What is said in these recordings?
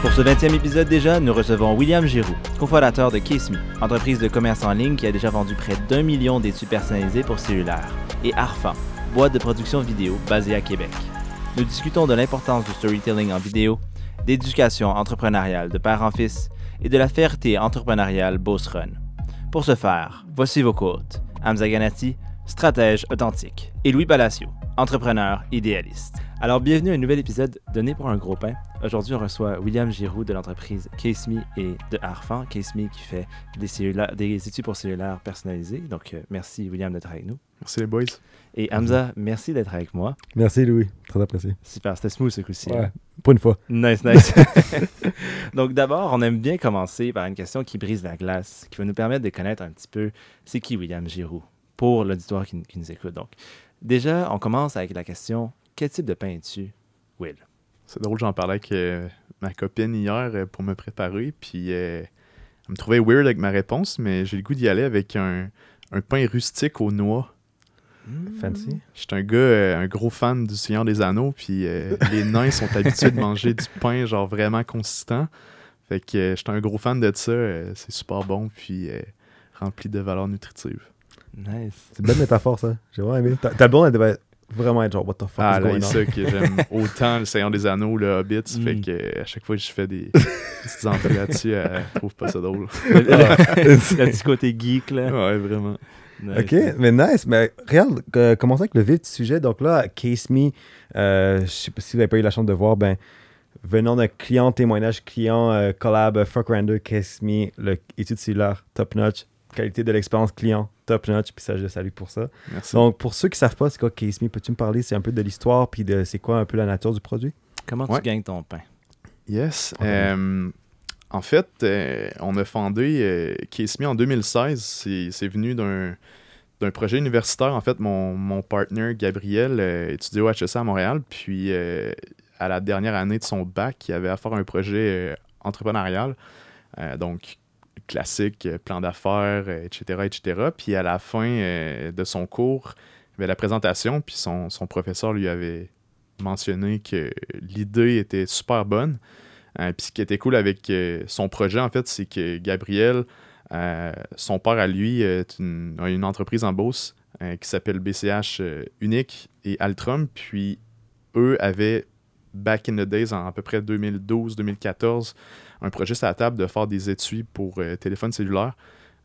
Pour ce 20e épisode déjà, nous recevons William Giroux, cofondateur de KissMe, entreprise de commerce en ligne qui a déjà vendu près d'un million d'étuis personnalisés pour cellulaire, et Arfan, boîte de production vidéo basée à Québec. Nous discutons de l'importance du storytelling en vidéo, d'éducation entrepreneuriale de père en fils et de la fierté entrepreneuriale Boss Run. Pour ce faire, voici vos quotes. Hamza Ganati, stratège authentique, et Louis Palacio, entrepreneur idéaliste. Alors, bienvenue à un nouvel épisode donné pour un gros pain. Aujourd'hui, on reçoit William Giroux de l'entreprise CaseMe et de Arfan. CaseMe qui fait des, des études pour cellulaires personnalisés. Donc, euh, merci William d'être avec nous. Merci les boys. Et Hamza, merci d'être avec moi. Merci Louis, très apprécié. Super, c'était smooth ce coup-ci. Ouais, pour une fois. Nice, nice. Donc d'abord, on aime bien commencer par une question qui brise la glace, qui va nous permettre de connaître un petit peu c'est qui William Giroux pour l'auditoire qui, qui nous écoute. Donc, déjà, on commence avec la question quel type de pain es-tu, Will? C'est drôle, j'en parlais avec euh, ma copine hier euh, pour me préparer, puis euh, elle me trouvait weird avec ma réponse, mais j'ai le goût d'y aller avec un, un pain rustique aux noix. Fancy. Je suis un gars, un gros fan du Seigneur des Anneaux, puis les nains sont habitués de manger du pain genre vraiment consistant. Fait que je suis un gros fan de ça. c'est super bon, puis rempli de valeurs nutritives. Nice. C'est une belle métaphore, ça. J'ai vraiment aimé. T'as bon, elle devait vraiment être genre, what the fuck ah, is going là, on? ça que j'aime autant, le Seigneur des Anneaux, le Hobbit. Ça fait Mm. que à chaque fois que je fais des petites entrées là-dessus, elle trouve pas ça drôle. le, le- le petit côté geek, là. Ouais, vraiment. Nice. Ok, mais nice. Mais regarde, euh, commençons avec le vif du sujet. Donc là, Case Me, euh, je sais pas si vous n'avez pas eu la chance de voir, ben, venant d'un client, témoignage client, euh, collab, euh, Fuck Render, Case Me, le étude cellulaire, top notch, qualité de l'expérience client, top notch, puis ça, je le salue pour ça. Merci. Donc, pour ceux qui savent pas c'est quoi Case Me, peux-tu me parler, c'est un peu de l'histoire, puis de c'est quoi un peu la nature du produit? Comment Ouais. tu gagnes ton pain? Yes. Euh, en fait, euh, on a fondé euh, KSME en 2016. C'est c'est venu d'un d'un projet universitaire. En fait, mon, mon partner Gabriel euh, étudiait au HEC à Montréal. Puis, euh, à la dernière année de son bac, il avait à faire un projet euh, entrepreneurial. Euh, donc, classique, euh, plan d'affaires, euh, etc., etc. Puis, à la fin euh, de son cours, il y avait la présentation. Puis, son, son professeur lui avait mentionné que l'idée était super bonne. Puis ce qui était cool avec son projet, en fait, c'est que Gabriel, son père à lui, a une entreprise en euh, qui s'appelle BCH Unique et Altrum. Puis eux avaient, back in the days, en à peu près 2012-2014, un projet sur la table de faire des étuis pour euh, téléphone cellulaire.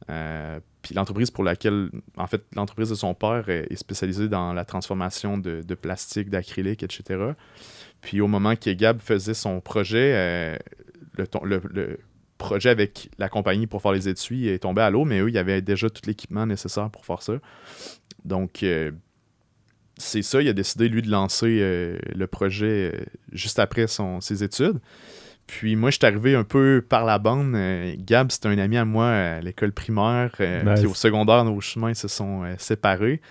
Euh, puis l'entreprise pour laquelle, en fait, l'entreprise de son père est spécialisée dans la transformation de, plastique, d'acrylique, etc. Puis au moment que Gab faisait son projet, euh, le, projet avec la compagnie pour faire les étuis est tombé à l'eau, mais eux, il y avait déjà tout l'équipement nécessaire pour faire ça. Donc, c'est ça, il a décidé, lui, de lancer le projet juste après ses études. Puis moi, je suis arrivé un peu par la bande. Euh, Gab, c'était un ami à moi à l'école primaire. Euh, Nice. Puis au secondaire, nos chemins se sont euh, séparés.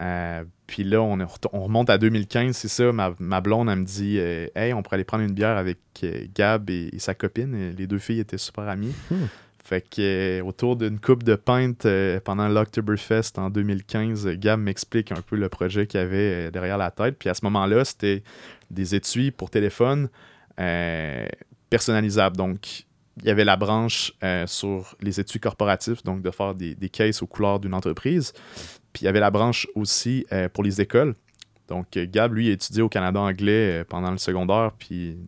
Euh, puis là, on, remonte à 2015, c'est ça. Ma, ma blonde, elle me dit euh, Hey, on pourrait aller prendre une bière avec euh, Gab et, et sa copine. Les deux filles étaient super amies. Hmm. Fait que euh, autour d'une coupe de pinte euh, pendant l'Octoberfest en 2015, euh, Gab m'explique un peu le projet qu'il y avait euh, derrière la tête. Puis à ce moment-là, c'était des étuis pour téléphone personnalisables. Donc, il y avait la branche euh, sur les étuis corporatifs, donc de faire des, des cases aux couleurs d'une entreprise. Puis il y avait la branche aussi euh, pour les écoles. Donc, euh, Gab, lui, a étudié au Canada anglais pendant le secondaire, puis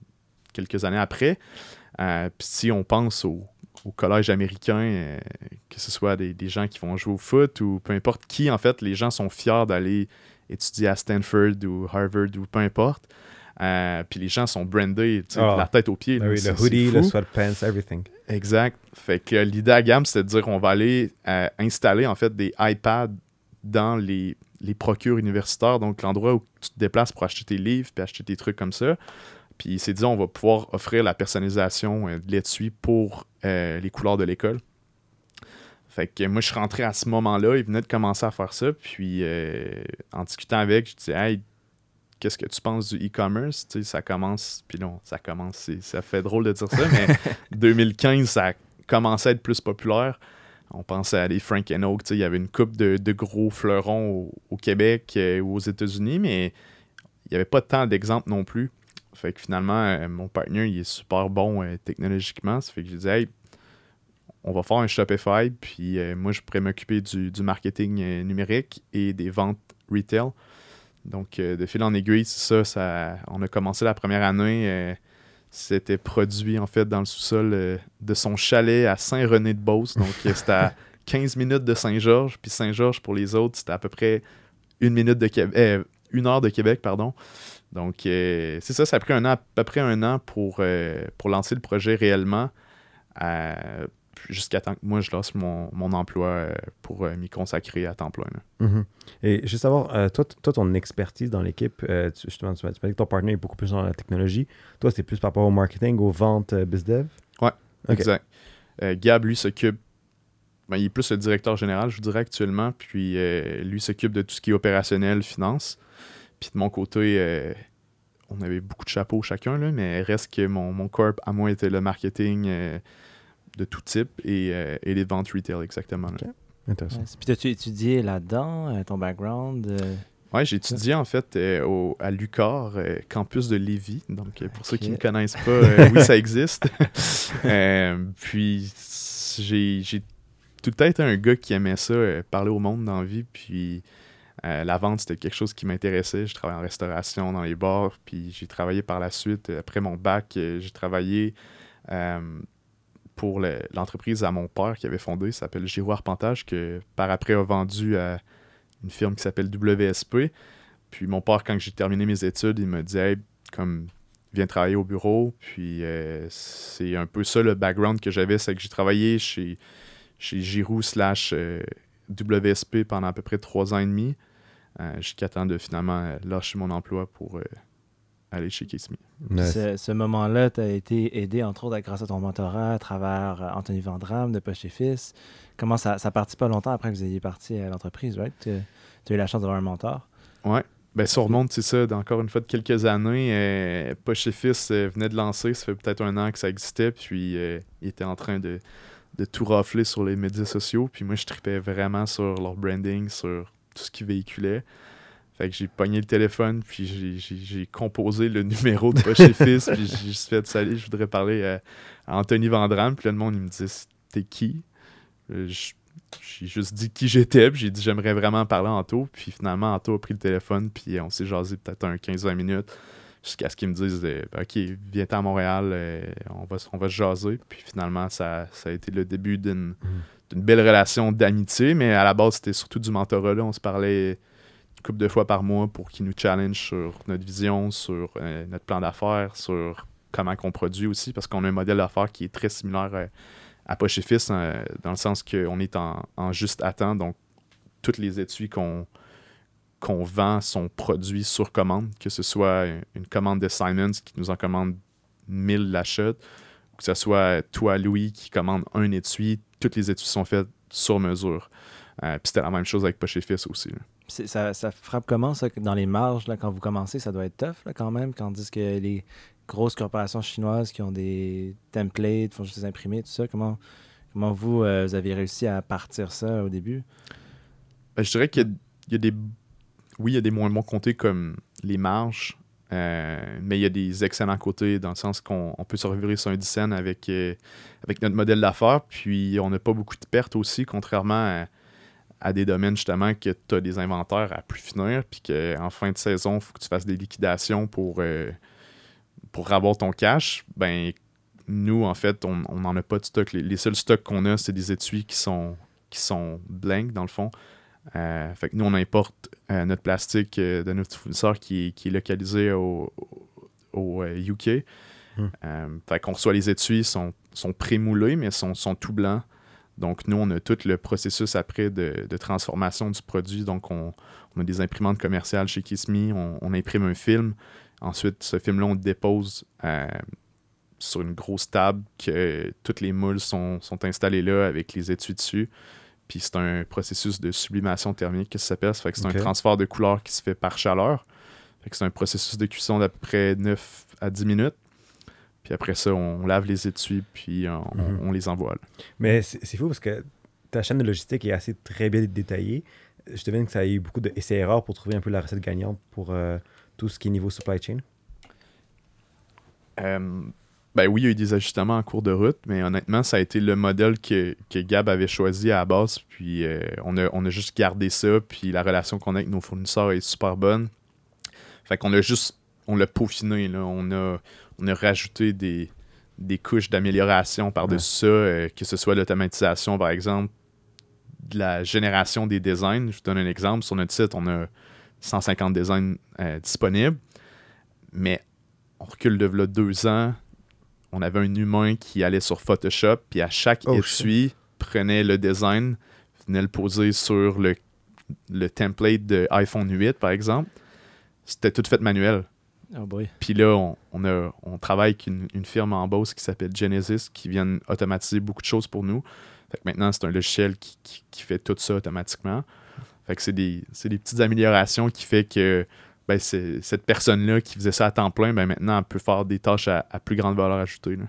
quelques années après. Puis si on pense au, collège américain, que ce soit des, des gens qui vont jouer au foot ou peu importe qui, en fait, les gens sont fiers d'aller étudier à Stanford ou Harvard ou peu importe. Euh, puis les gens sont brandés, tu sais, Ah. de la tête aux pieds. Ben là, oui, c'est- le c'est hoodie, le sweatpants, everything. Exact. Fait que l'idée à gamme, c'était de dire on va aller euh, installer en fait des iPads dans les, les procures universitaires, donc l'endroit où tu te déplaces pour acheter tes livres puis acheter tes trucs comme ça. Puis il s'est dit on va pouvoir offrir la personnalisation euh, de l'étui pour les couleurs de l'école. Fait que moi, je suis rentré à ce moment-là, il venait de commencer à faire ça, puis euh, en discutant avec, je dis Hey, qu'est-ce que tu penses du e-commerce? Ça commence, puis non, ça commence, ça fait drôle de dire ça, mais 2015, ça a commencé à être plus populaire. On pensait à des Frank and Oak, il y avait une coupe de, de gros fleurons au, au Québec euh, ou aux États-Unis, mais il n'y avait pas tant d'exemples non plus. Fait que finalement, euh, mon partenaire, il est super bon euh, technologiquement. Ça fait que j'ai dit, hey, on va faire un Shopify, puis moi, je pourrais m'occuper du, du marketing numérique et des ventes retail. Donc, euh, de fil en aiguille, c'est ça, ça. On a commencé la première année. euh, c'était produit, en fait, dans le sous-sol euh, de son chalet à Saint-René-de-Beauce. Donc, c'était à 15 minutes de Saint-Georges. Puis Saint-Georges, pour les autres, c'était à peu près une minute de Québec. euh, une heure de Québec, pardon. Donc, c'est ça, ça a pris un an, à peu près un an pour, pour lancer le projet réellement. Jusqu'à temps que moi, je lance mon, mon emploi euh, pour euh, m'y consacrer à temps plein. Mhm. Et juste savoir, euh, toi, toi, ton expertise dans l'équipe, euh, justement, tu m'as dit que ton partenaire est beaucoup plus dans la technologie. Toi, c'est plus par rapport au marketing, aux ventes, euh, BizDev? Ok. Exact. Gab, lui, s'occupe. ben, il est plus le directeur général, je vous dirais, actuellement. Puis lui s'occupe de tout ce qui est opérationnel, finance. Puis de mon côté, on avait beaucoup de chapeaux chacun, là, mais reste que mon, mon corp, à moi, était le marketing euh, de tout type et, euh, et les ventes retail, exactement. Intéressant. Puis as-tu étudié là-dedans, euh, ton background? euh, Ouais, j'ai étudié en fait euh, au, à euh, campus de Lévis. Donc, pour ceux qui ne connaissent pas, euh, oui, ça existe. Euh, puis, j'ai j'ai tout le temps été un gars qui aimait ça, euh, parler au monde dans la vie. Puis, euh, la vente, c'était quelque chose qui m'intéressait. Je travaillais en restauration, dans les bars. Puis, j'ai travaillé par la suite. Après mon bac, j'ai travaillé pour le- l'entreprise à mon père qui avait fondé, ça s'appelle Giro Arpentage, que par après a vendu à une firme qui s'appelle WSP. Puis mon père, quand j'ai terminé mes études, il me dit Hey, comme viens travailler au bureau. Puis euh, c'est un peu ça le background que j'avais, c'est que j'ai travaillé chez, chez Giroux slash euh, WSP pendant à peu près trois ans et demi, euh, jusqu'à temps de finalement euh, lâcher mon emploi pour aller chez Kismi. Nice. Ce, ce moment-là, tu as été aidé, entre autres, grâce à ton mentorat à travers euh, Anthony Vandram de Poche et Fils. Comment ça, ça partit pas longtemps après que vous ayez parti à l'entreprise, right? Tu as eu la chance d'avoir un mentor. Ouais. Ben, ça remonte, c'est ça, d'encore une fois de quelques années. Euh, Poche et Fils euh, venait de lancer, ça fait peut-être un an que ça existait, puis euh, il était en train de, de tout rafler sur les médias sociaux. Puis moi, je tripais vraiment sur leur branding, sur tout ce qu'ils véhiculaient. Fait que j'ai pogné le téléphone, puis j'ai- composé le numéro de et Fils, puis j'ai juste fait Salut, je voudrais parler à, à Anthony Vandram. Puis là, le monde, il me dit T'es qui? Euh, j'ai juste dit qui j'étais, puis j'ai dit j'aimerais vraiment parler à Anto. Puis finalement, Anto a pris le téléphone, puis on s'est jasé peut-être un 15-20 minutes, jusqu'à ce qu'ils me disent euh, Ok, viens à Montréal, euh, on, va, on va se jaser. Puis finalement, ça, ça a été le début d'une d'une belle relation d'amitié, mais à la base, c'était surtout du mentorat. là. On se parlait couple de fois par mois pour qu'il nous challenge sur notre vision, sur euh, notre plan d'affaires, sur comment on produit aussi, parce qu'on a un modèle d'affaires qui est très similaire à Fils, euh, dans le sens qu'on est en, juste à temps, donc toutes les étuis qu'on qu'on vend sont produits sur commande, que ce soit une commande de Simons qui nous en commande 1000 l'achat, que ce soit toi, Louis, qui commande un étui, toutes les étuis sont faites sur mesure. Euh, Puis c'était la même chose avec Poche aussi. Ça, frappe comment, ça, dans les marges, là, quand vous commencez, ça doit être tough, quand même, quand on dit que les grosses corporations chinoises qui ont des templates, font juste les imprimer, tout ça, comment, comment vous, euh, vous avez réussi à partir ça au début? Ben, je dirais qu'il y a- des. Oui, il y a des moins bons côtés comme les marges, euh, mais il y a des excellents côtés dans le sens qu'on on peut se revirer sur un 10 cents avec, euh, avec notre modèle d'affaires, puis on n'a pas beaucoup de pertes aussi, contrairement à, à des domaines justement que tu as des inventaires à plus finir, puis qu'en fin de saison, il faut que tu fasses des liquidations pour, euh, pour avoir ton cash. Ben, nous, en fait, on n'en a pas de stock. Les, les seuls stocks qu'on a, c'est des étuis qui sont, qui sont blanks, dans le fond. Euh, fait que nous, on importe euh, notre plastique de notre fournisseur qui est, qui est localisé au, au UK. Euh, fait qu'on reçoit les étuis, sont, sont pré-moulés, mais sont, sont tout blancs. Donc, nous, on a tout le processus après de, de transformation du produit. Donc, on, on a des imprimantes commerciales chez Kiss Me, on, on imprime un film. Ensuite, ce film-là, on le dépose euh, sur une grosse table que toutes les moules sont, sont installées là avec les étuis dessus. Puis c'est un processus de sublimation thermique que ça s'appelle? Ça fait que c'est un transfert de couleur qui se fait par chaleur. Fait que c'est un processus de cuisson d'à peu près 9 à 10 minutes. Puis après ça, on lave les étuis, puis on, Mhm. on les envoie. là. Mais c'est c'est fou parce que ta chaîne de logistique est assez très bien détaillée. Je devine que ça a eu beaucoup d'essais-erreurs pour trouver un peu la recette gagnante pour euh, tout ce qui est niveau supply chain. Euh, ben oui, il y a eu des ajustements en cours de route, mais honnêtement, ça a été le modèle que, que Gab avait choisi à la base. Puis euh, on, a, on a juste gardé ça, puis la relation qu'on a avec nos fournisseurs est super bonne. Fait qu'on a juste, on l'a peaufiné, là. On a, on a rajouté des, des couches d'amélioration par-dessus ça, euh, que ce soit l'automatisation, par exemple, de la génération des designs. Je vous donne un exemple. Sur notre site, on a 150 designs euh, disponibles, mais on recule de là deux ans. On avait un humain qui allait sur Photoshop, puis à chaque Oh, étui, prenait le design, venait le poser sur le, le template de iPhone 8, par exemple. C'était tout fait manuel. Oh boy. Puis là, on, on a, on travaille avec une, une firme en Beauce qui s'appelle Genesis, qui vient automatiser beaucoup de choses pour nous. Fait que maintenant, c'est un logiciel qui, qui- qui fait tout ça automatiquement. Fait que c'est des, c'est des petites améliorations qui fait que ben, c'est- cette personne-là qui faisait ça à temps plein, ben, maintenant, elle peut faire des tâches à, à plus grande valeur ajoutée. là.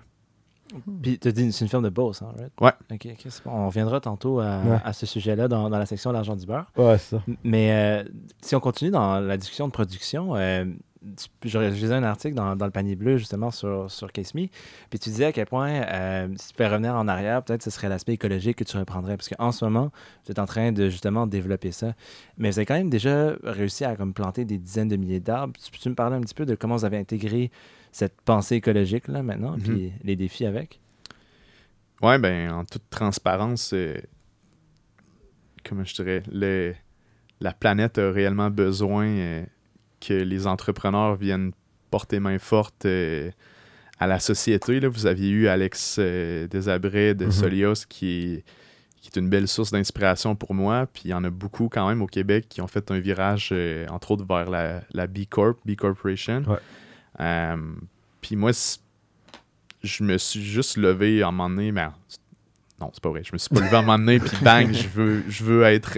Puis tu as dit c'est une firme de Beauce, hein, right? Ouais. On reviendra tantôt à, Ouais. à ce sujet-là dans, dans la section L'argent du beurre. Ouais, c'est ça. Mais euh, si on continue dans la discussion de production, euh, je lisais un article dans, dans le panier bleu justement sur, sur Case Me, puis tu disais à quel point, euh, si tu pouvais revenir en arrière, peut-être ce serait l'aspect écologique que tu reprendrais, parce qu'en ce moment, vous êtes en train de justement développer ça. Mais vous avez quand même déjà réussi à comme, planter des dizaines de milliers d'arbres. Tu peux-tu me parler un petit peu de comment vous avez intégré cette pensée écologique là maintenant, Mhm. puis les défis avec? Ouais, ben, en toute transparence, euh, comment je dirais, la planète a réellement besoin euh, que les entrepreneurs viennent porter main forte euh, à la société. Là. Vous aviez eu Alex euh, Desabrets de Mhm. Solios qui est, qui est une belle source d'inspiration pour moi. Puis il y en a beaucoup quand même au Québec qui ont fait un virage, euh, entre autres, vers la, la B Corp, B Corporation. Ouais. Euh, puis moi, je me suis juste levé à un moment donné, mais non, c'est pas vrai. Je me suis pas levé à un moment donné, puis bang, je veux, je veux être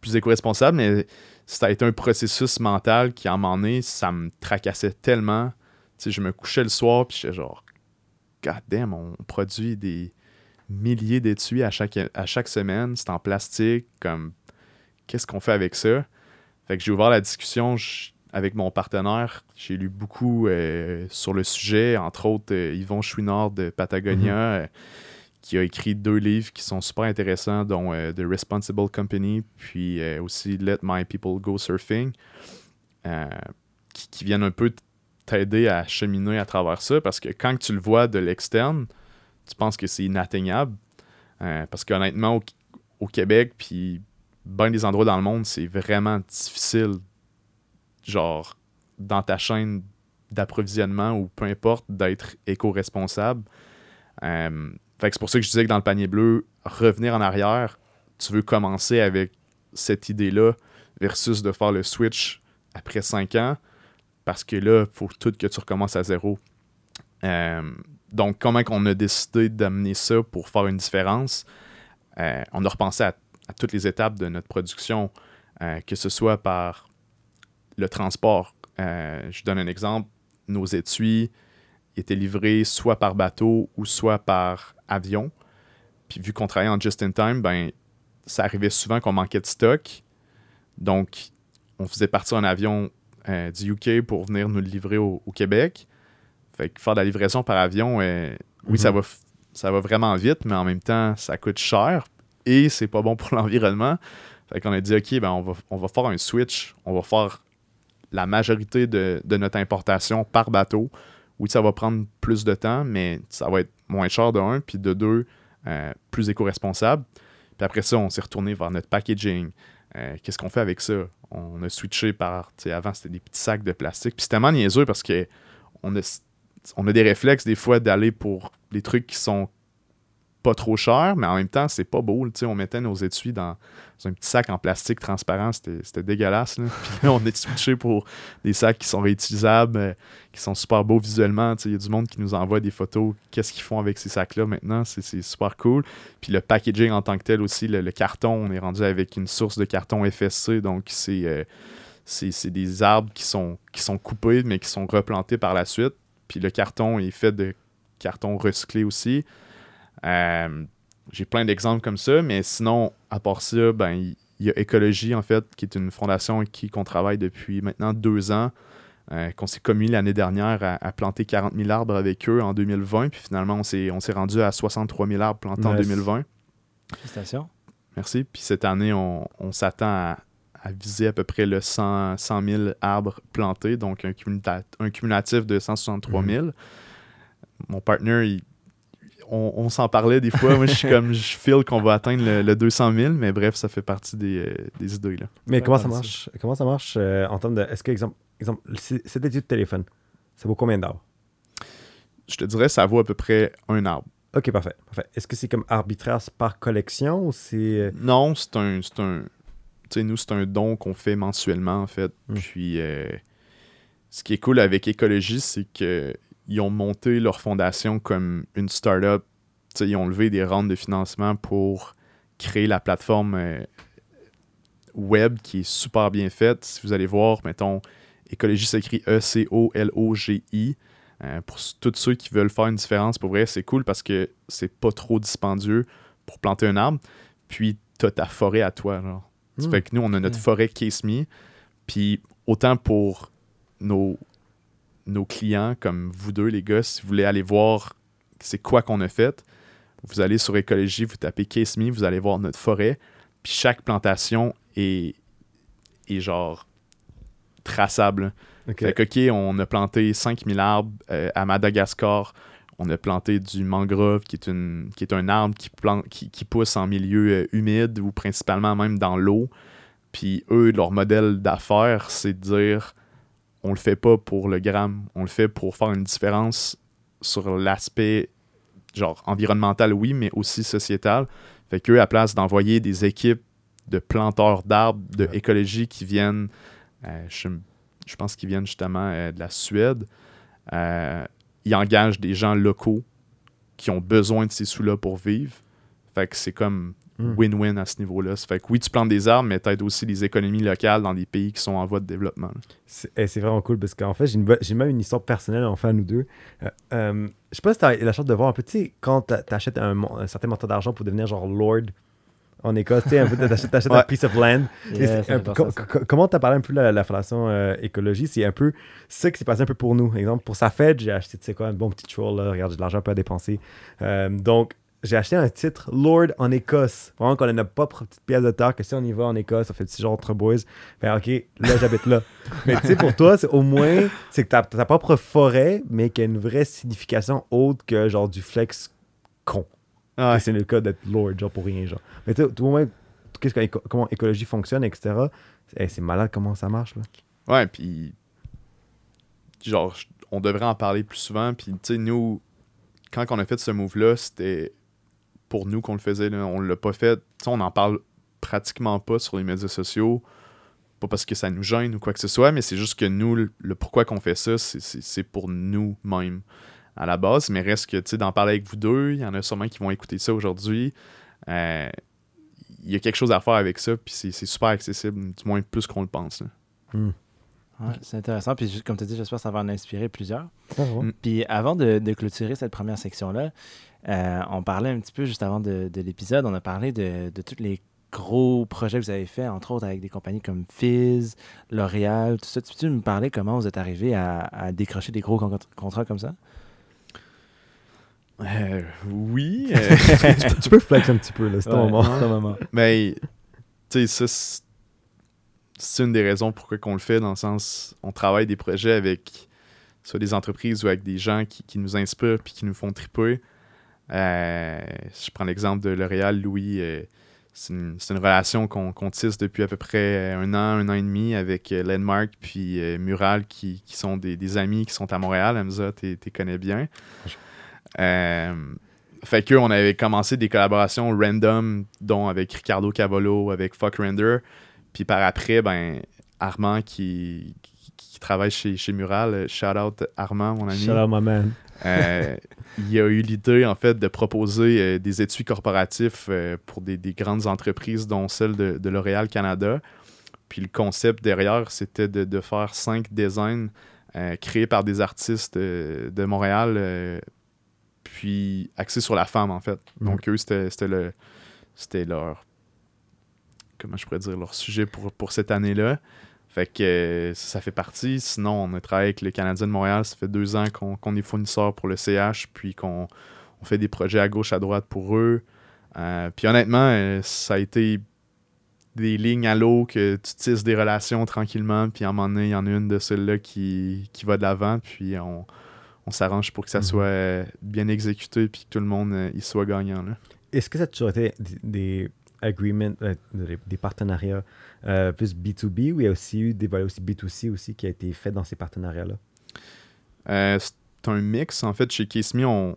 plus éco-responsable, mais ça a été un processus mental qui, à un moment donné, ça me tracassait tellement. Tu sais, je me couchais le soir, puis j'étais genre, God damn, on produit des milliers d'étuis à chaque, à chaque semaine, c'est en plastique, comme, qu'est-ce qu'on fait avec ça? Fait que j'ai ouvert la discussion je- avec mon partenaire. J'ai lu beaucoup euh, sur le sujet, entre autres euh, Yvon Chouinard de Patagonia, euh, qui a écrit deux livres qui sont super intéressants, dont euh, The Responsible Company, puis euh, aussi Let My People Go Surfing, euh, qui, viennent un peu t'aider à cheminer à travers ça, parce que quand tu le vois de l'externe, tu penses que c'est inatteignable. Parce qu'honnêtement, au, au Québec, puis bien des endroits dans le monde, c'est vraiment difficile, genre, dans ta chaîne d'approvisionnement ou peu importe, d'être éco-responsable. Fait que c'est pour ça que je disais que dans le panier bleu, revenir en arrière, tu veux commencer avec cette idée-là versus de faire le switch après cinq ans parce que là, il faut tout que tu recommences à zéro. Euh, donc, comment on a décidé d'amener ça pour faire une différence? Euh, on a repensé à, toutes les étapes de notre production, euh, que ce soit par le transport. Je donne un exemple. Nos étuis étaient livrés soit par bateau ou soit par avion. Puis vu qu'on travaillait en just-in-time, ben, ça arrivait souvent qu'on manquait de stock. Donc, on faisait partir un avion euh, du UK pour venir nous le livrer au, au Québec. Fait que faire de la livraison par avion, euh, oui, ça, Mhm. va, ça va vraiment vite, mais en même temps, ça coûte cher et c'est pas bon pour l'environnement. Fait qu'on a dit, OK, ben, on, va, on va faire un switch. On va faire la majorité de, de notre importation par bateau. Oui, ça va prendre plus de temps, mais ça va être moins cher de un, puis de deux, euh, plus éco-responsable. Puis après ça, on s'est retourné vers notre packaging. Euh, Qu'est-ce qu'on fait avec ça? On a switché par, tu sais, avant, c'était des petits sacs de plastique. Puis c'est tellement niaiseux parce que on a, on a des réflexes des fois d'aller pour des trucs qui sont pas trop chers, mais en même temps, c'est pas beau. on mettait nos étuis dans, un petit sac en plastique transparent, c'était dégueulasse. Puis là, on est switché pour des sacs qui sont réutilisables, euh, qui sont super beaux visuellement. Il y a du monde qui nous envoie des photos, qu'est-ce qu'ils font avec ces sacs-là maintenant, c'est super cool. Puis le packaging en tant que tel aussi, le, carton, on est rendu avec une source de carton FSC, donc c'est euh, c'est des arbres qui sont, qui sont coupés, mais qui sont replantés par la suite. Puis le carton est fait de carton recyclé aussi. Euh, J'ai plein d'exemples comme ça, mais sinon, à part ça, ben, il y a Écologie, en fait, qui est une fondation avec qui qu'on travaille depuis maintenant deux ans, euh, qu'on s'est commis l'année dernière à, à planter 40 000 arbres avec eux en 2020, puis finalement, on s'est on s'est rendu à 63 000 arbres plantés en Nice. 2020. Félicitations. Merci. Puis cette année, on, on s'attend à, à viser à peu près le 100, 100 000 arbres plantés, donc un, cumulatif de 163 000. Mon partner, il- on, on s'en parlait des fois. Moi, je suis comme, je feel qu'on va atteindre le, le 200 000, mais bref, ça fait partie des, euh, des idées. Là. Mais comment ça marche? Comment ça marche euh, en termes de. Est-ce que, exemple, exemple cette étude de téléphone, ça vaut combien d'arbres Je te dirais, ça vaut à peu près un arbre. Ok, parfait. parfait. Est-ce que c'est comme arbitraire par collection ou c'est. euh, Non, c'est un. C'est un tu sais, nous, c'est un don qu'on fait mensuellement, en fait. Mm. Puis, euh, ce qui est cool avec Écologie, c'est que ils ont monté leur fondation comme une startup. Tu sais, ils ont levé des rounds de financement pour créer la plateforme euh, web qui est super bien faite. Si vous allez voir, mettons, Écologie s'écrit E-C-O-L-O-G-I. Euh, pour tous ceux qui veulent faire une différence, pour vrai, c'est cool parce que c'est pas trop dispendieux pour planter un arbre. Puis, t'as ta forêt à toi. Genre. Ça Hmm. fait que nous, on a notre forêt Case Me. Puis, autant pour nos, nos clients, comme vous deux, les gars, si vous voulez aller voir c'est quoi qu'on a fait, vous allez sur Écologie, vous tapez Case Me, vous allez voir notre forêt. Puis, chaque plantation est, est genre traçable. Fait que, OK, on a planté 5000 arbres euh, à Madagascar. On a planté du mangrove, qui est, une, qui est un arbre qui, plante, qui, qui pousse en milieu euh, humide ou principalement même dans l'eau. Puis eux, leur modèle d'affaires, c'est de dire on le fait pas pour le gramme, on le fait pour faire une différence sur l'aspect genre environnemental, oui, mais aussi sociétal. Fait qu'eux, à place d'envoyer des équipes de planteurs d'arbres, de Ouais. écologie qui viennent, euh, je, je pense qu'ils viennent justement euh, de la Suède, euh, ils engagent des gens locaux qui ont besoin de ces sous-là pour vivre. Fait que c'est comme Hmm. win-win à ce niveau-là. Fait que oui, tu plantes des arbres, mais t'aides aussi les économies locales dans des pays qui sont en voie de développement. C'est eh, c'est vraiment cool parce qu'en fait, j'ai même une histoire personnelle enfin nous deux. Euh, euh, je sais pas si t'as la chance de voir un peu, tu sais, quand t'a- t'achètes un, un certain montant d'argent pour devenir genre Lord en Écosse, tu sais, un peu, t'achètes t'achètes un Ouais. piece of land. Un comment t'as parlé un peu de la, la fondation euh, écologie? C'est un peu ça qui s'est passé un peu pour nous. Exemple, pour sa fête, j'ai acheté, tu sais quoi, un bon petit troll, là, regarde, j'ai de l'argent un peu à dépenser. Euh, donc, j'ai acheté un titre Lord en Écosse. Vraiment qu'on a notre propre petite pièce de terre, que si on y va en Écosse, on fait petit genre entre boys. Ben, ok, là, j'habite là. Mais tu sais, pour toi, c'est au moins, c'est que t'as ta propre forêt, mais qui a une vraie signification autre que genre du flex con. Ouais. Et c'est le cas d'être Lord, genre pour rien, genre. Mais tu sais, au moins, qu'est-ce que, éco- comment écologie fonctionne, etc. Eh, c'est malade comment ça marche, là. Ouais, puis genre, on devrait en parler plus souvent. Puis, tu sais, nous, quand on a fait ce move-là, c'était pour nous qu'on le faisait. Là. On l'a pas fait. On en parle pratiquement pas sur les médias sociaux. Pas parce que ça nous gêne ou quoi que ce soit, mais c'est juste que nous, le, pourquoi qu'on fait ça, c'est- pour nous-mêmes à la base. Mais reste que, tu sais, d'en parler avec vous deux, il y en a sûrement qui vont écouter ça aujourd'hui. Euh, Il y a quelque chose à faire avec ça, puis c'est super accessible, du moins plus qu'on le pense. là. Ouais, c'est intéressant. Puis, comme tu dis, j'espère que ça va en inspirer plusieurs. Ah, Mm. Puis, avant de, de clôturer cette première section-là, euh, on parlait un petit peu juste avant de, de l'épisode, on a parlé de, de tous les gros projets que vous avez faits, entre autres avec des compagnies comme Fizz, L'Oréal, tout ça. Tu peux me parler comment vous êtes arrivé à, à décrocher des gros con- contrats comme ça? Euh, oui. euh, tu peux flex un petit peu, là, c'est Ouais, moment. moment. mais, tu sais, ça, c'est- une des raisons pourquoi qu'on le fait, dans le sens, on travaille des projets avec soit des entreprises ou avec des gens qui, qui nous inspirent puis qui nous font triper. Euh, je prends l'exemple de L'Oréal, Louis. euh, c'est une, relation qu'on tisse depuis à peu près un an, un an et demi avec euh, Landmark puis euh, Mural qui, qui sont des, des amis qui sont à Montréal. Hamza, tu les connais bien. Fait que on avait commencé des collaborations random, dont avec Ricardo Cavallo, avec Fuck Render. Puis par après, ben, Armand qui, qui, qui travaille chez, chez Mural, euh, shout out Armand, mon ami. Shout out, my man. Euh, il a eu l'idée, en fait, de proposer euh, des étuis corporatifs euh, pour des, des grandes entreprises, dont celle de, de L'Oréal Canada. Puis le concept derrière, c'était de, de faire cinq designs créés par des artistes de Montréal, puis axés sur la femme, en fait. Donc, eux, c'était c'était le c'était leur. Comment je pourrais dire, leur sujet pour, pour cette année-là. Fait que euh, ça fait partie. Sinon, on a travaillé avec le Canadien de Montréal. Ça fait deux ans qu'on est fournisseur pour le CH, puis qu'on on fait des projets à gauche, à droite pour eux. Euh, puis honnêtement, euh, ça a été des lignes à l'eau que tu tisses des relations tranquillement, puis à un moment donné, il y en a une de celles-là qui, qui va de l'avant, puis on, on s'arrange pour que ça Mhm. soit bien exécuté, puis que tout le monde y soit gagnant. Est-ce que ça a toujours été des agreements, euh, des, partenariats euh, plus B2B ou il y a aussi eu des volets aussi B2C aussi qui a été fait dans ces partenariats-là? Euh, c'est un mix. En fait, chez Kismi, on,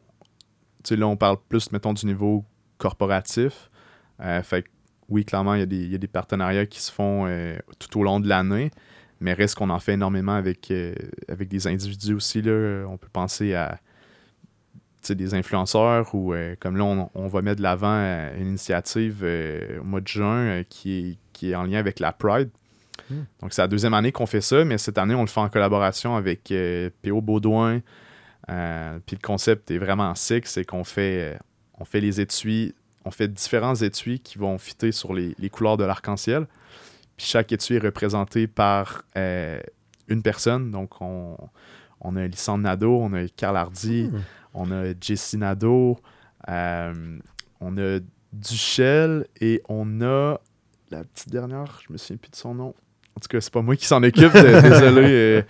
là, on parle plus, mettons, du niveau corporatif. Fait oui, clairement, il y, a des- il y a des partenariats qui se font tout au long de l'année, mais reste qu'on en fait énormément avec, avec des individus aussi. Là. On peut penser à des influenceurs ou euh, comme là, on, on va mettre de l'avant euh, une initiative euh, au mois de juin qui, est, qui est en lien avec la Pride. Mm. Donc, c'est la deuxième année qu'on fait ça, mais cette année, on le fait en collaboration avec P.O. Baudouin. Puis le concept est vraiment sick, c'est qu'on fait, on fait les étuis, on fait différents étuis qui vont fitter sur les, les couleurs de l'arc-en-ciel. Puis chaque étui est représenté par euh, une personne. Donc, on, on a Lissandre Nadeau, on a Carl Hardy, Hmm. On a Jessie Nadeau, euh, on a Duchel et on a la petite dernière, je me souviens plus de son nom. En tout cas, c'est pas moi qui s'en occupe, de- désolé euh,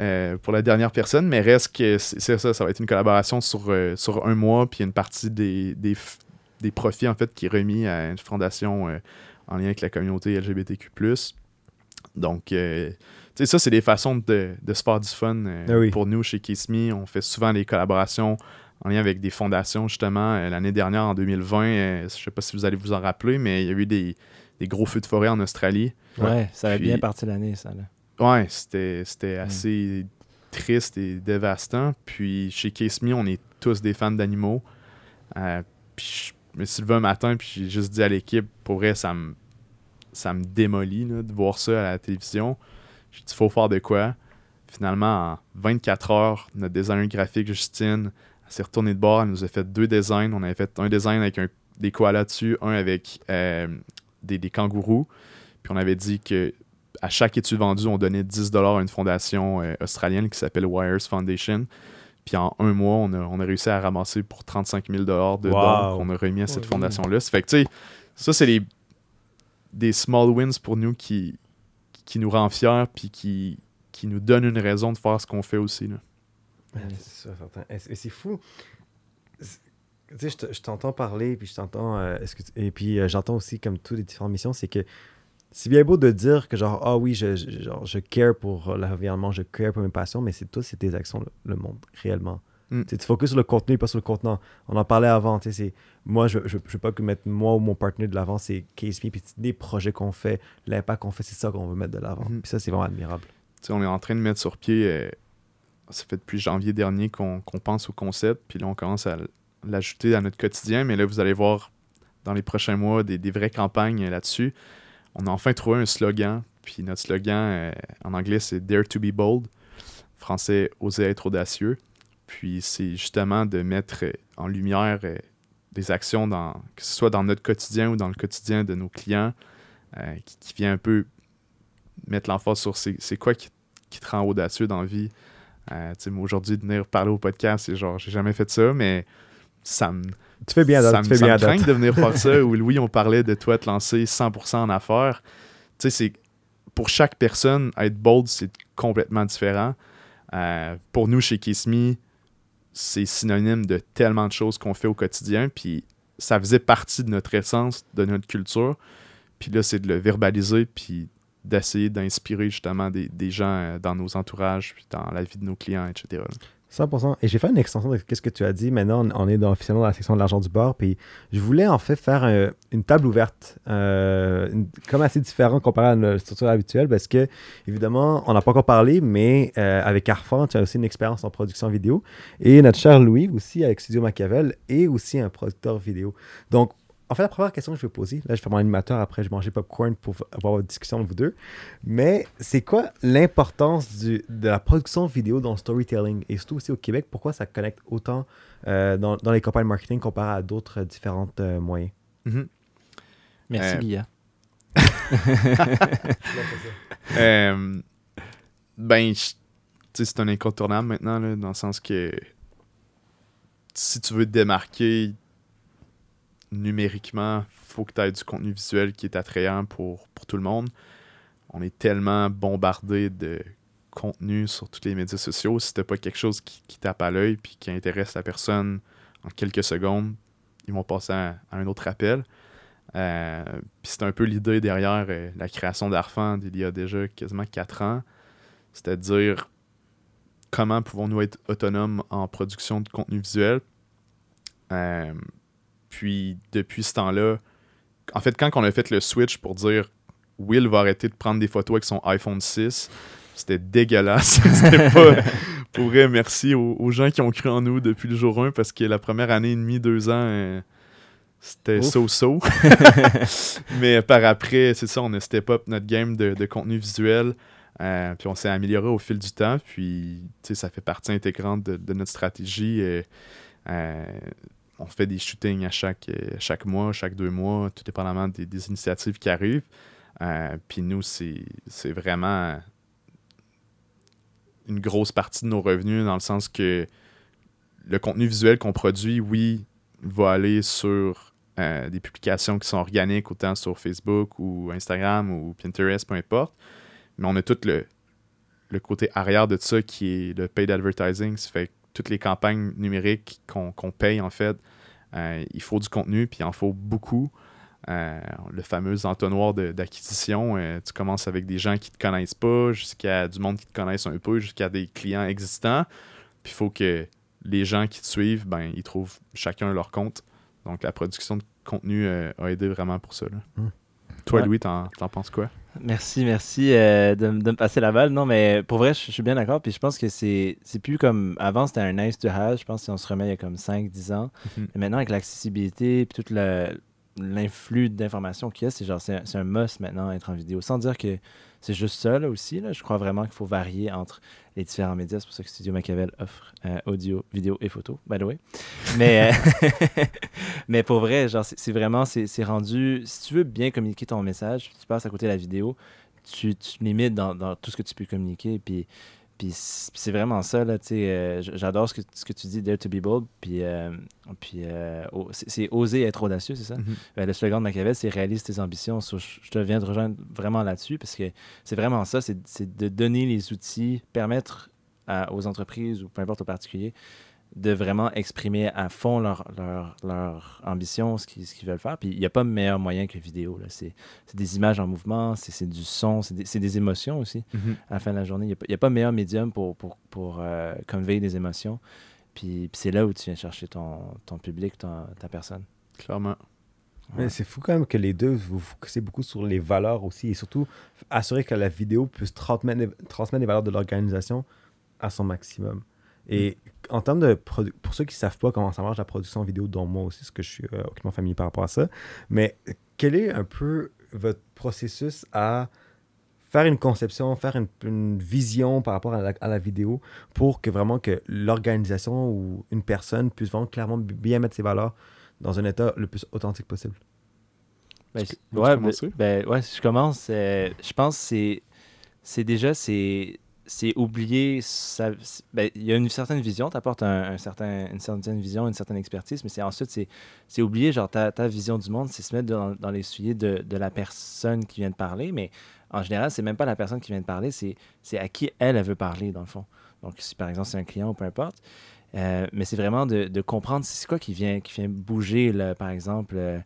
euh, pour la dernière personne, mais reste que c'est ça, ça va être une collaboration sur, euh, sur un mois, puis une partie des, des, f- des profits en fait qui est remis à une fondation euh, en lien avec la communauté LGBTQ+. Donc, euh, tu sais, ça, c'est des façons de, de se faire du fun euh, Ah oui. pour nous chez Kiss Me. On fait souvent des collaborations en lien avec des fondations, justement. Euh, L'année dernière, en 2020, euh, je sais pas si vous allez vous en rappeler, mais il y a eu des, des gros feux de forêt en Australie. Ouais, ça avait Puis- bien parti l'année, ça. Là. Ouais, c'était c'était assez triste et dévastant. Puis chez Case Me, on est tous des fans d'animaux. Euh, puis je me suis levé un matin, puis j'ai juste dit à l'équipe, pour vrai, ça me, ça me démolit là, de voir ça à la télévision. J'ai dit, faut faire de quoi? Finalement, en 24 heures, notre designer graphique, Justine, s'est retournée de bord, elle nous a fait deux designs. On avait fait un design avec un- des koalas dessus, un avec euh, des, des kangourous. Puis on avait dit que à chaque étude vendue, on donnait 10 à une fondation euh, australienne qui s'appelle Wires Foundation. Puis en un mois, on a, on a réussi à ramasser pour 35 000 de Wow. dons qu'on a remis à cette Oh, fondation-là. Ça fait que, tu sais, ça, c'est les- des small wins pour nous qui, qui nous rend fiers puis qui, qui nous donnent une raison de faire ce qu'on fait aussi. C'est fou. Je te- je t'entends parler, puis je t'entends. euh, et puis euh, j'entends aussi, comme toutes les différentes missions, c'est que c'est bien beau de dire que, genre, ah oui, je, je- genre, je care pour l'environnement, je care pour mes passions, mais c'est toi, c'est tes actions, le, le monde, réellement. Mm. Tu focuses sur le contenu, pas sur le contenant. On en parlait avant, tu sais, c'est... Moi, je ne veux pas que mettre moi ou mon partenaire de l'avant, c'est Case Me, puis des projets qu'on fait, l'impact qu'on fait, c'est ça qu'on veut mettre de l'avant. Mhm. Puis ça, c'est vraiment admirable. Tu sais, on est en train de mettre sur pied, euh, ça fait depuis janvier dernier qu'on qu'on pense au concept, puis là, on commence à l'ajouter à notre quotidien, mais là, vous allez voir dans les prochains mois des, des vraies campagnes là-dessus. On a enfin trouvé un slogan, puis notre slogan euh, en anglais, c'est Dare to be bold, français, oser être audacieux. Puis c'est justement de mettre euh, en lumière euh, des actions, dans, que ce soit dans notre quotidien ou dans le quotidien de nos clients, euh, qui, qui vient un peu mettre l'emphase sur c'est quoi qui, qui te rend audacieux dans la vie. Euh, aujourd'hui, de venir parler au podcast, c'est genre, j'ai jamais fait ça, mais ça me, Tu fais bien, ça me, fais ça bien, me craint de venir faire ça. Ou Louis, on parlait de toi te lancer 100% en affaires. Tu sais, c'est pour chaque personne, être bold, c'est complètement différent. Euh, pour nous, chez Kiss Me, c'est synonyme de tellement de choses qu'on fait au quotidien. Puis ça faisait partie de notre essence, de notre culture. Puis là, c'est de le verbaliser, puis d'essayer d'inspirer justement des, des gens euh, dans nos entourages, puis dans la vie de nos clients, etc. 100%. Et j'ai fait une extension de ce que tu as dit. Maintenant, on est officiellement dans la section de l'argent du bord. Puis je voulais en fait faire une table ouverte, euh, comme assez différent comparé à notre structure habituelle, parce que, évidemment, on n'a pas encore parlé, mais euh, avec Arfan, tu as aussi une expérience en production vidéo. Et notre cher Louis, aussi avec Studio Machiavel, est aussi un producteur vidéo. Donc, en fait, la première question que je vais poser, là, je fais mon animateur, après, je vais manger popcorn pour avoir une discussion de vous deux. Mais c'est quoi l'importance de la production vidéo dans le storytelling? Et surtout aussi au Québec? Pourquoi ça connecte autant euh, dans, dans les campagnes marketing comparé à d'autres euh, différents euh, moyens? Merci, Euh, Guilla. Euh, ben, je- tu sais, c'est un incontournable maintenant, là, dans le sens que si tu veux te démarquer numériquement, faut que tu aies du contenu visuel qui est attrayant pour, tout le monde. On est tellement bombardé de contenu sur tous les médias sociaux. Si t'as pas quelque chose qui, tape à l'œil puis qui intéresse la personne en quelques secondes, ils vont passer à, un autre appel. Euh, c'est un peu l'idée derrière euh, la création d'Arfan d'il y a déjà quasiment quatre ans. C'est-à-dire comment pouvons-nous être autonomes en production de contenu visuel? Euh, puis depuis ce temps-là, en fait, quand on a fait le switch pour dire Will va arrêter de prendre des photos avec son iPhone 6, c'était dégueulasse. c'était pas. Pour vrai, merci aux, aux gens qui ont cru en nous depuis le jour 1 parce que la première année et demie, deux ans, euh, c'était so-so. Mais par après, c'est ça, on a step up notre game de, de contenu visuel. euh, puis on s'est amélioré au fil du temps. Puis, tu sais, ça fait partie intégrante de, de notre stratégie. euh, on fait des shootings à chaque, euh, chaque mois, chaque deux mois, tout dépendamment des, initiatives qui arrivent. Euh, puis nous, c'est vraiment une grosse partie de nos revenus dans le sens que le contenu visuel qu'on produit, oui, va aller sur euh, des publications qui sont organiques, autant sur Facebook ou Instagram ou Pinterest, peu importe. Mais on a tout le, le côté arrière de ça qui est le paid advertising. Ça fait toutes les campagnes numériques qu'on paye, en fait, euh, il faut du contenu, puis il en faut beaucoup. Euh, le fameux entonnoir d'acquisition, euh, tu commences avec des gens qui te connaissent pas, jusqu'à du monde qui te connaissent un peu, jusqu'à des clients existants. Puis il faut que les gens qui te suivent, ben, ils trouvent chacun leur compte. Donc la production de contenu a aidé vraiment pour ça. là. Mm. Toi, Ouais. Louis, t'en t'en penses quoi? Merci, merci euh, de, de me passer la balle. Non, mais pour vrai, je, je suis bien d'accord. Puis je pense que c'est plus comme avant, c'était un nice to have. Je pense que si on se remet il y a comme 5-10 ans. Mhm. Mais maintenant, avec l'accessibilité puis tout l'influx d'informations qu'il y a, c'est genre, c'est un, c'est un must maintenant être en vidéo. Sans dire que c'est juste ça là aussi. Là. Je crois vraiment qu'il faut varier entre les différents médias. C'est pour ça que Studio Machiavel offre euh, audio, vidéo et photo, by the way. Mais, euh, mais pour vrai, genre, c'est vraiment, c'est rendu. Si tu veux bien communiquer ton message, tu passes à côté de la vidéo, tu, tu te limites dans, dans tout ce que tu peux communiquer. Puis, puis c'est vraiment ça, là, tu sais. euh, J'adore ce que, ce que tu dis, Dare to be bold. Puis, euh, puis euh, c'est oser être audacieux, c'est ça? Mhm. Ben, le slogan de Machiavel, c'est réalise tes ambitions. So, je te viens de rejoindre vraiment là-dessus parce que c'est vraiment ça, c'est c'est de donner les outils, permettre à- aux entreprises ou peu importe aux particuliers de vraiment exprimer à fond leur, leur, leur ambition, ce qu'ils ce qu'ils veulent faire. Puis il n'y a pas meilleur moyen que vidéo. C'est c'est des images en mouvement, c'est c'est du son, c'est des, c'est des émotions aussi Mhm. à la fin de la journée. Il n'y a, pas meilleur médium pour, pour, pour euh, conveyer des émotions. Puis, puis c'est là où tu viens chercher ton, ton public, ton- ta personne. Clairement. Mais c'est fou quand même que les deux, vous vous focussez beaucoup sur les valeurs aussi et surtout assurer que la vidéo puisse transmettre les, transmettre les valeurs de l'organisation à son maximum. Et en termes de pour ceux qui ne savent pas comment ça marche la production vidéo, dont moi aussi, parce que je suis euh, aucunement familier par rapport à ça, mais quel est un peu votre processus à faire une conception, faire une, une vision par rapport à la, à la vidéo pour que vraiment que l'organisation ou une personne puisse vraiment clairement bien mettre ses valeurs dans un état le plus authentique possible? Ben, Tu- ouais, ben, ben, ouais, si je commence, euh, je pense que c'est, c'est déjà, c'est, c'est oublier, ben, il y a une certaine vision, tu apportes une certaine vision, une certaine expertise, mais c'est ensuite, c'est, oublier, genre, ta, vision du monde, c'est se mettre dans, dans les souliers de, de la personne qui vient de parler, mais en général, c'est même pas la personne qui vient de parler, c'est, à qui elle, veut parler, dans le fond. Donc, si par exemple, c'est un client ou peu importe. Euh, mais c'est vraiment de, de comprendre c'est quoi qui vient, qui vient bouger, par exemple. euh,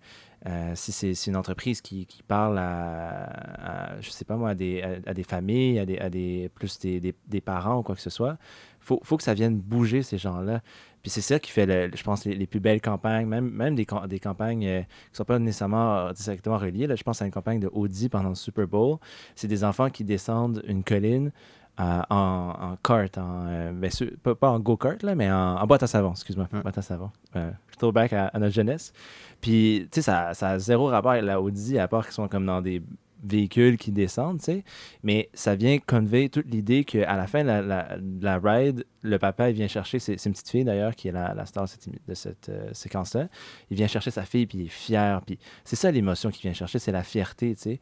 euh, si c'est une entreprise qui, parle à, je sais pas moi, à des, familles, à des, plus des, parents ou quoi que ce soit, faut, faut que ça vienne bouger ces gens-là. Puis c'est ça qui fait, je pense, les, plus belles campagnes, même, même des, cam- des campagnes euh, qui ne sont pas nécessairement euh, directement reliées. Là, je pense à une campagne de Audi pendant le Super Bowl. C'est des enfants qui descendent une colline en, en kart, en, euh, ben, pas, pas en go-kart, mais en, en boîte à savon, excuse-moi, Ouais. boîte à savon. Euh, throwback à, à notre jeunesse. Puis, tu sais, ça, ça a zéro rapport avec la Audi, à part qu'ils sont comme dans des véhicules qui descendent, tu sais. Mais ça vient convey toute l'idée qu'à la fin de la, la, de la ride, le papa, il vient chercher, c'est une petite fille d'ailleurs qui est la, la star de cette, émi- de cette euh, séquence-là. Il vient chercher sa fille, puis il est fier. Puis c'est ça l'émotion qu'il vient chercher, c'est la fierté, tu sais.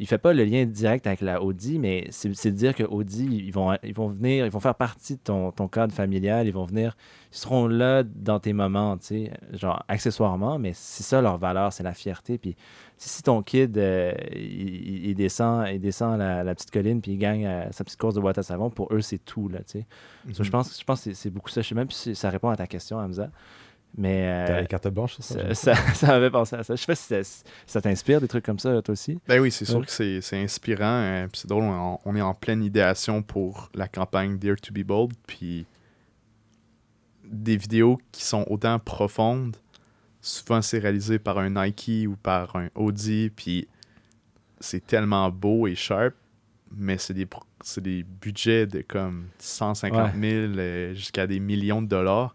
Il fait pas le lien direct avec la Audi, mais c'est dire que Audi, ils vont, ils vont venir, ils vont faire partie de ton, ton cadre familial, ils vont venir, ils seront là dans tes moments, tu sais, genre accessoirement, mais c'est ça leur valeur, c'est la fierté. Puis si, ton kid, euh, il, descend, il descend la, la petite colline, puis il gagne euh, sa petite course de boîte à savon, pour eux, c'est tout, là, tu sais. So, je pense, je pense que c'est- beaucoup ça. Je sais même si ça répond à ta question, Hamza. Mais euh, T'as les cartes blanches, ça? ça, ça, ça m'avait pensé à ça. Je sais pas si ça, t'inspire, des trucs comme ça, toi aussi. Ben oui, c'est sûr Ouais. que c'est c'est inspirant. euh, puis c'est drôle, on, on est en pleine idéation pour la campagne Dare to be Bold. Puis des vidéos qui sont autant profondes, souvent c'est réalisé par un Nike ou par un Audi. Puis c'est tellement beau et sharp, mais c'est des, pro- c'est des budgets de comme 150 000 euh, jusqu'à des millions de dollars.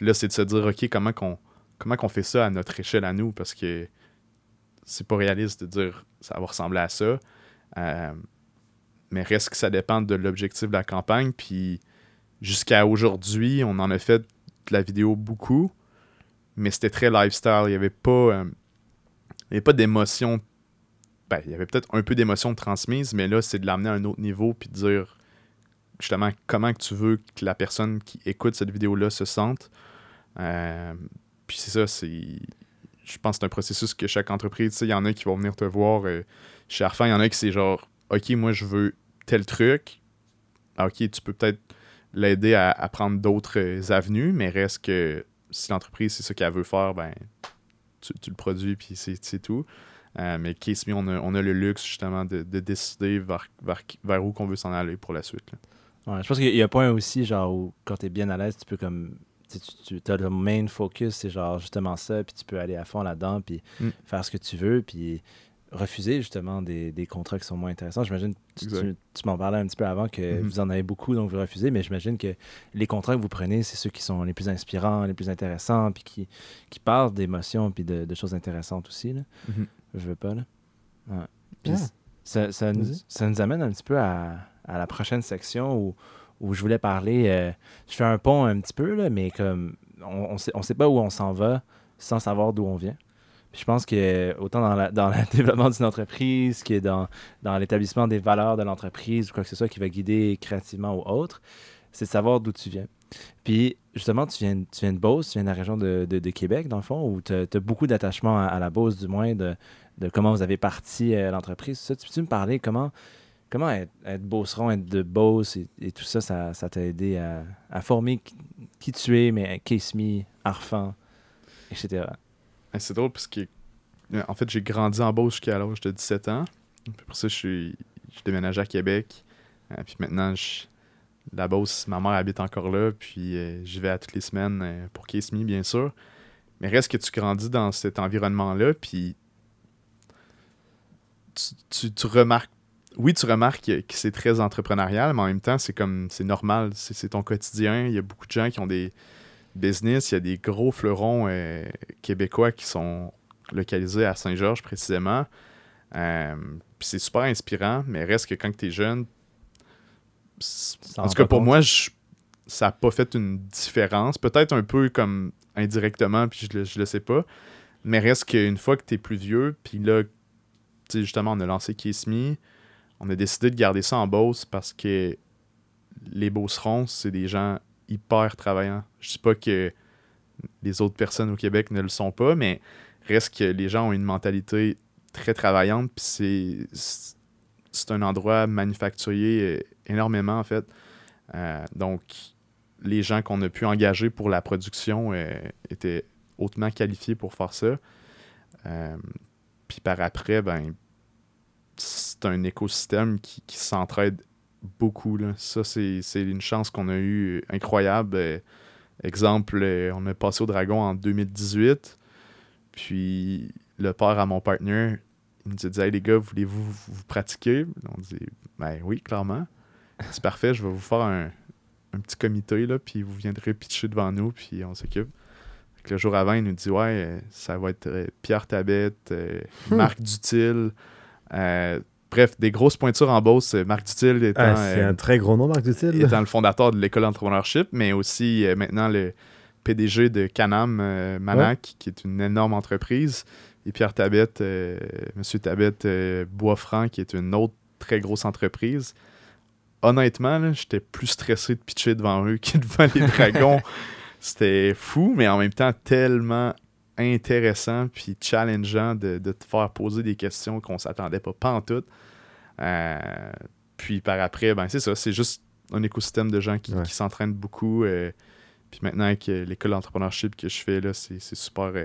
Là, c'est de se dire, OK, comment qu'on comment qu'on fait ça à notre échelle à nous? Parce que c'est pas réaliste de dire ça va ressembler à ça. Euh, mais reste que ça dépend de l'objectif de la campagne. Puis jusqu'à aujourd'hui, on en a fait de la vidéo beaucoup, mais c'était très lifestyle. Il n'y avait pas, euh, il avait pas d'émotion. Ben, il y avait peut-être un peu d'émotion transmise, mais là, c'est de l'amener à un autre niveau puis de dire justement comment que tu veux que la personne qui écoute cette vidéo-là se sente. Euh, puis c'est ça, c'est je pense que c'est un processus que chaque entreprise, tu sais, il y en a qui vont venir te voir euh, chez Arfan, il y en a qui c'est genre, OK, moi je veux tel truc. Ah, OK, tu peux peut-être l'aider à, prendre d'autres euh, avenues, mais reste que si l'entreprise, c'est ça qu'elle veut faire, ben, tu, le produis, puis c'est tout. Mais Case Me, on a, on a le luxe justement de, de décider vers, vers, vers où qu'on veut s'en aller pour la suite. là. Je pense qu'il y a un point aussi, genre, où quand tu es bien à l'aise, tu peux comme. Tu, tu as le main focus, c'est genre justement ça, puis tu peux aller à fond là-dedans, puis Mm. faire ce que tu veux, puis refuser justement des, des contrats qui sont moins intéressants. J'imagine, tu, tu, tu m'en parlais un petit peu avant que Mhm. vous en avez beaucoup, donc vous refusez, mais j'imagine que les contrats que vous prenez, c'est ceux qui sont les plus inspirants, les plus intéressants, puis qui, qui parlent d'émotions, puis de, de choses intéressantes aussi. Là. Mhm. Je veux pas, là. Ouais. Puis Ah. ça, ça, nous, ça nous amène un petit peu à, à la prochaine section où, où je voulais parler. euh, je fais un pont un petit peu, là, mais comme on on sait, on sait pas où on s'en va sans savoir d'où on vient. Puis je pense que autant dans, la, dans le développement d'une entreprise que dans, dans l'établissement des valeurs de l'entreprise ou quoi que ce soit qui va guider créativement ou autre, c'est de savoir d'où tu viens. Puis justement, tu viens, tu viens de Beauce, tu viens de la région de, de- Québec, dans le fond, où tu as, beaucoup d'attachement à, la Beauce, du moins, de, de comment vous avez parti euh, l'entreprise. Tu peux-tu me parler comment, comment être, être Beauceron, être de Beauce et, tout ça, ça t'a aidé à, former qui, tu es, mais Case Me, Arfan, etc. Ouais, C'est drôle parce que, en fait, j'ai grandi en Beauce jusqu'à l'âge de 17 ans. Pour ça, je suis je déménagé à Québec. Euh, puis maintenant, je- la Beauce, ma mère habite encore là. Puis euh, j'y vais à toutes les semaines euh, pour Kiss Me, bien sûr. Mais reste que tu grandis dans cet environnement-là. Puis tu, tu- tu remarques. Oui, tu remarques que, que c'est très entrepreneurial, mais en même temps, c'est comme c'est normal. C'est ton quotidien. Il y a beaucoup de gens qui ont des business. Il y a des gros fleurons euh, québécois qui sont localisés à Saint-Georges précisément. Euh, puis c'est super inspirant, mais reste que quand tu es jeune, en tout cas pour compte. moi, je- ça n'a pas fait une différence. Peut-être un peu comme indirectement, puis je le, je le sais pas. Mais reste qu'une fois que tu es plus vieux, puis là, tu sais, justement, on a lancé Kiss Me, on a décidé de garder ça en Beauce parce que les Beaucerons, c'est des gens hyper travaillants. Je dis pas que les autres personnes au Québec ne le sont pas, mais reste que les gens ont une mentalité très travaillante, c'est un endroit manufacturier euh, énormément, en fait. Euh, donc, les gens qu'on a pu engager pour la production euh, étaient hautement qualifiés pour faire ça. Puis par après, ben, c'est un écosystème qui, qui s'entraide beaucoup. Là. Ça, c'est c'est une chance qu'on a eue incroyable. Euh, exemple, euh, on est passé au Dragon en 2018. Puis le père à mon partner, il nous a dit Hey les gars, voulez-vous vous, vous pratiquer On dit Ben oui, clairement. C'est parfait, je vais vous faire un, un petit comité, là, puis vous viendrez pitcher devant nous, puis on s'occupe. Le jour avant, il nous dit Ouais, euh, ça va être Pierre Tabette, Hmm. Marc Dutil. Euh, bref, des grosses pointures en Beauce. euh, Marc Dutil étant, Ah, c'est euh, un très gros nom, Marc Dutil. étant le fondateur de l'école d'entrepreneurship, mais aussi maintenant le PDG de Canam Manac, qui est une énorme entreprise. Et Pierre Tabette, euh, Monsieur Tabette euh, Boisfranc, qui est une autre très grosse entreprise. Honnêtement, j'étais plus stressé de pitcher devant eux que devant les dragons. C'était fou, mais en même temps tellement intéressant puis challengeant de, de te faire poser des questions qu'on s'attendait pas, pas en tout. Euh, puis par après, ben c'est ça, c'est juste un écosystème de gens qui, Ouais. qui s'entraînent beaucoup. euh, puis maintenant, avec euh, l'école d'entrepreneurship que je fais, là, c'est c'est super euh,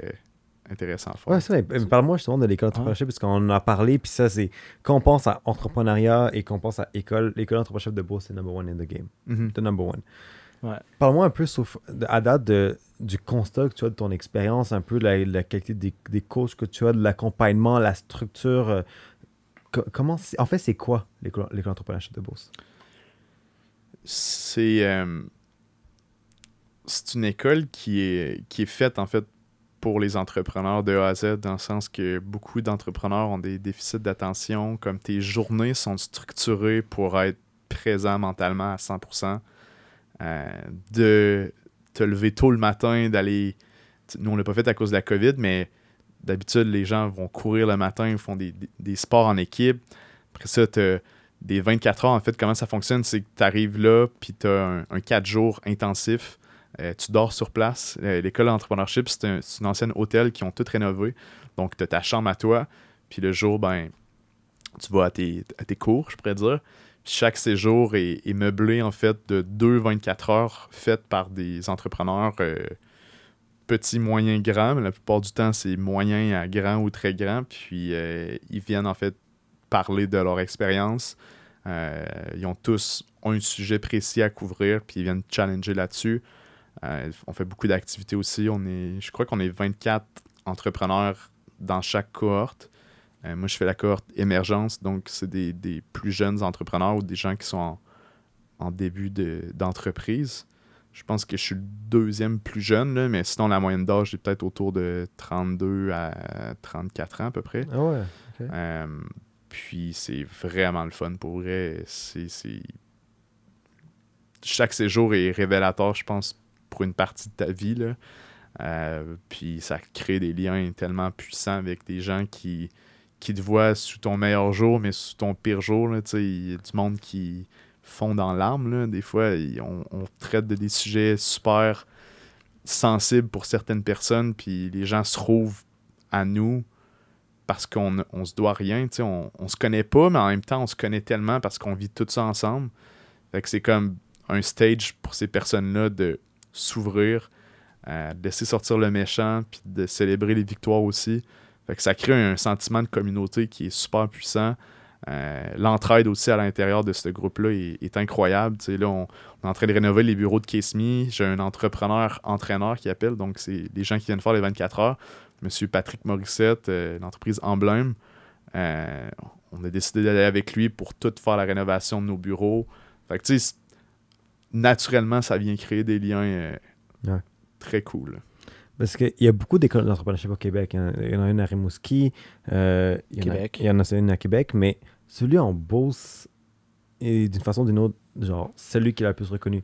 intéressant à faire. Ouais, c'est vrai. Mais Parle-moi justement de l'école d'entrepreneurship, parce qu'on en a parlé, puis ça, c'est quand on pense à entrepreneuriat et qu'on pense à école, l'école d'entrepreneurship de Beauce, c'est number one in the game. Mhm. The number one. Ouais. Parle-moi un peu, sauf, de- à date, de, du constat que tu as de ton expérience, un peu la, la qualité des, des coachs que tu as, de l'accompagnement, la structure. euh, co- comment c'est- en fait, c'est quoi l'école l'école d'entrepreneurship de Beauce? c'est euh, c'est une école qui est, qui est faite en fait pour les entrepreneurs de A à Z, dans le sens que beaucoup d'entrepreneurs ont des déficits d'attention, comme tes journées sont structurées pour être présent mentalement à 100%, euh, de te lever tôt le matin, d'aller... Nous, on l'a pas fait à cause de la COVID, mais d'habitude, les gens vont courir le matin, font des, sports en équipe. Après ça, tu des 24 heures, en fait, comment ça fonctionne, c'est que tu arrives là, puis tu as un, un 4 jours intensif. Euh, tu dors sur place. Euh, L'école d'entrepreneurship, c'est un, une ancienne hôtel qui ont tout rénové. Donc, tu as ta chambre à toi. Puis le jour, ben, tu vas à tes, à tes cours, je pourrais dire. Chaque séjour est, meublé, en fait, de deux 24 heures faites par des entrepreneurs euh, petits, moyens, grands. Mais la plupart du temps, c'est moyen à grand ou très grand. Puis euh, ils viennent, en fait, parler de leur expérience. Euh, ils ont tous un sujet précis à couvrir, puis ils viennent challenger là-dessus. On fait beaucoup d'activités aussi. On est, je crois qu'on est 24 entrepreneurs dans chaque cohorte. Euh, moi, je fais la cohorte émergence, donc c'est des, des plus jeunes entrepreneurs ou des gens qui sont en, en début de- d'entreprise. je pense que je suis le deuxième plus jeune, là, mais sinon, la moyenne d'âge est peut-être autour de 32 à 34 ans à peu près. Ah ouais. Euh, puis c'est vraiment le fun pour vrai. C'est, c'est- Chaque séjour est révélateur, je pense, pour une partie de ta vie. Là. Euh, puis ça crée des liens tellement puissants avec des gens qui, qui te voient sous ton meilleur jour, mais sous ton pire jour. Il y a du monde qui fond dans là. Des fois, on, on traite de des sujets super sensibles pour certaines personnes, puis les gens se trouvent à nous parce qu'on on se doit rien. On, on se connaît pas, mais en même temps, on se connaît tellement parce qu'on vit tout ça ensemble. Fait que c'est comme un stage pour ces personnes-là de s'ouvrir, euh, de laisser sortir le méchant, puis de célébrer les victoires aussi. Fait que ça crée un sentiment de communauté qui est super puissant. Euh, L'entraide aussi à l'intérieur de ce groupe-là est, est incroyable. Là, on, on est en train de rénover les bureaux de Case Me. J'ai un entrepreneur-entraîneur qui appelle, donc c'est des gens qui viennent faire les 24 heures. Monsieur Patrick Morissette, euh, l'entreprise Emblème. Euh, on a décidé d'aller avec lui pour tout faire la rénovation de nos bureaux. Fait que, tu sais, c- naturellement, ça vient créer des liens euh, Ouais. très cool. Parce qu'il y a beaucoup d'écoles d'entrepreneurship au Québec. Il y en a une à Rimouski, euh, il, y en a, Québec. il y en a une à Québec, mais celui en Beauce est d'une façon ou d'une autre, genre, celui qui est le plus reconnu.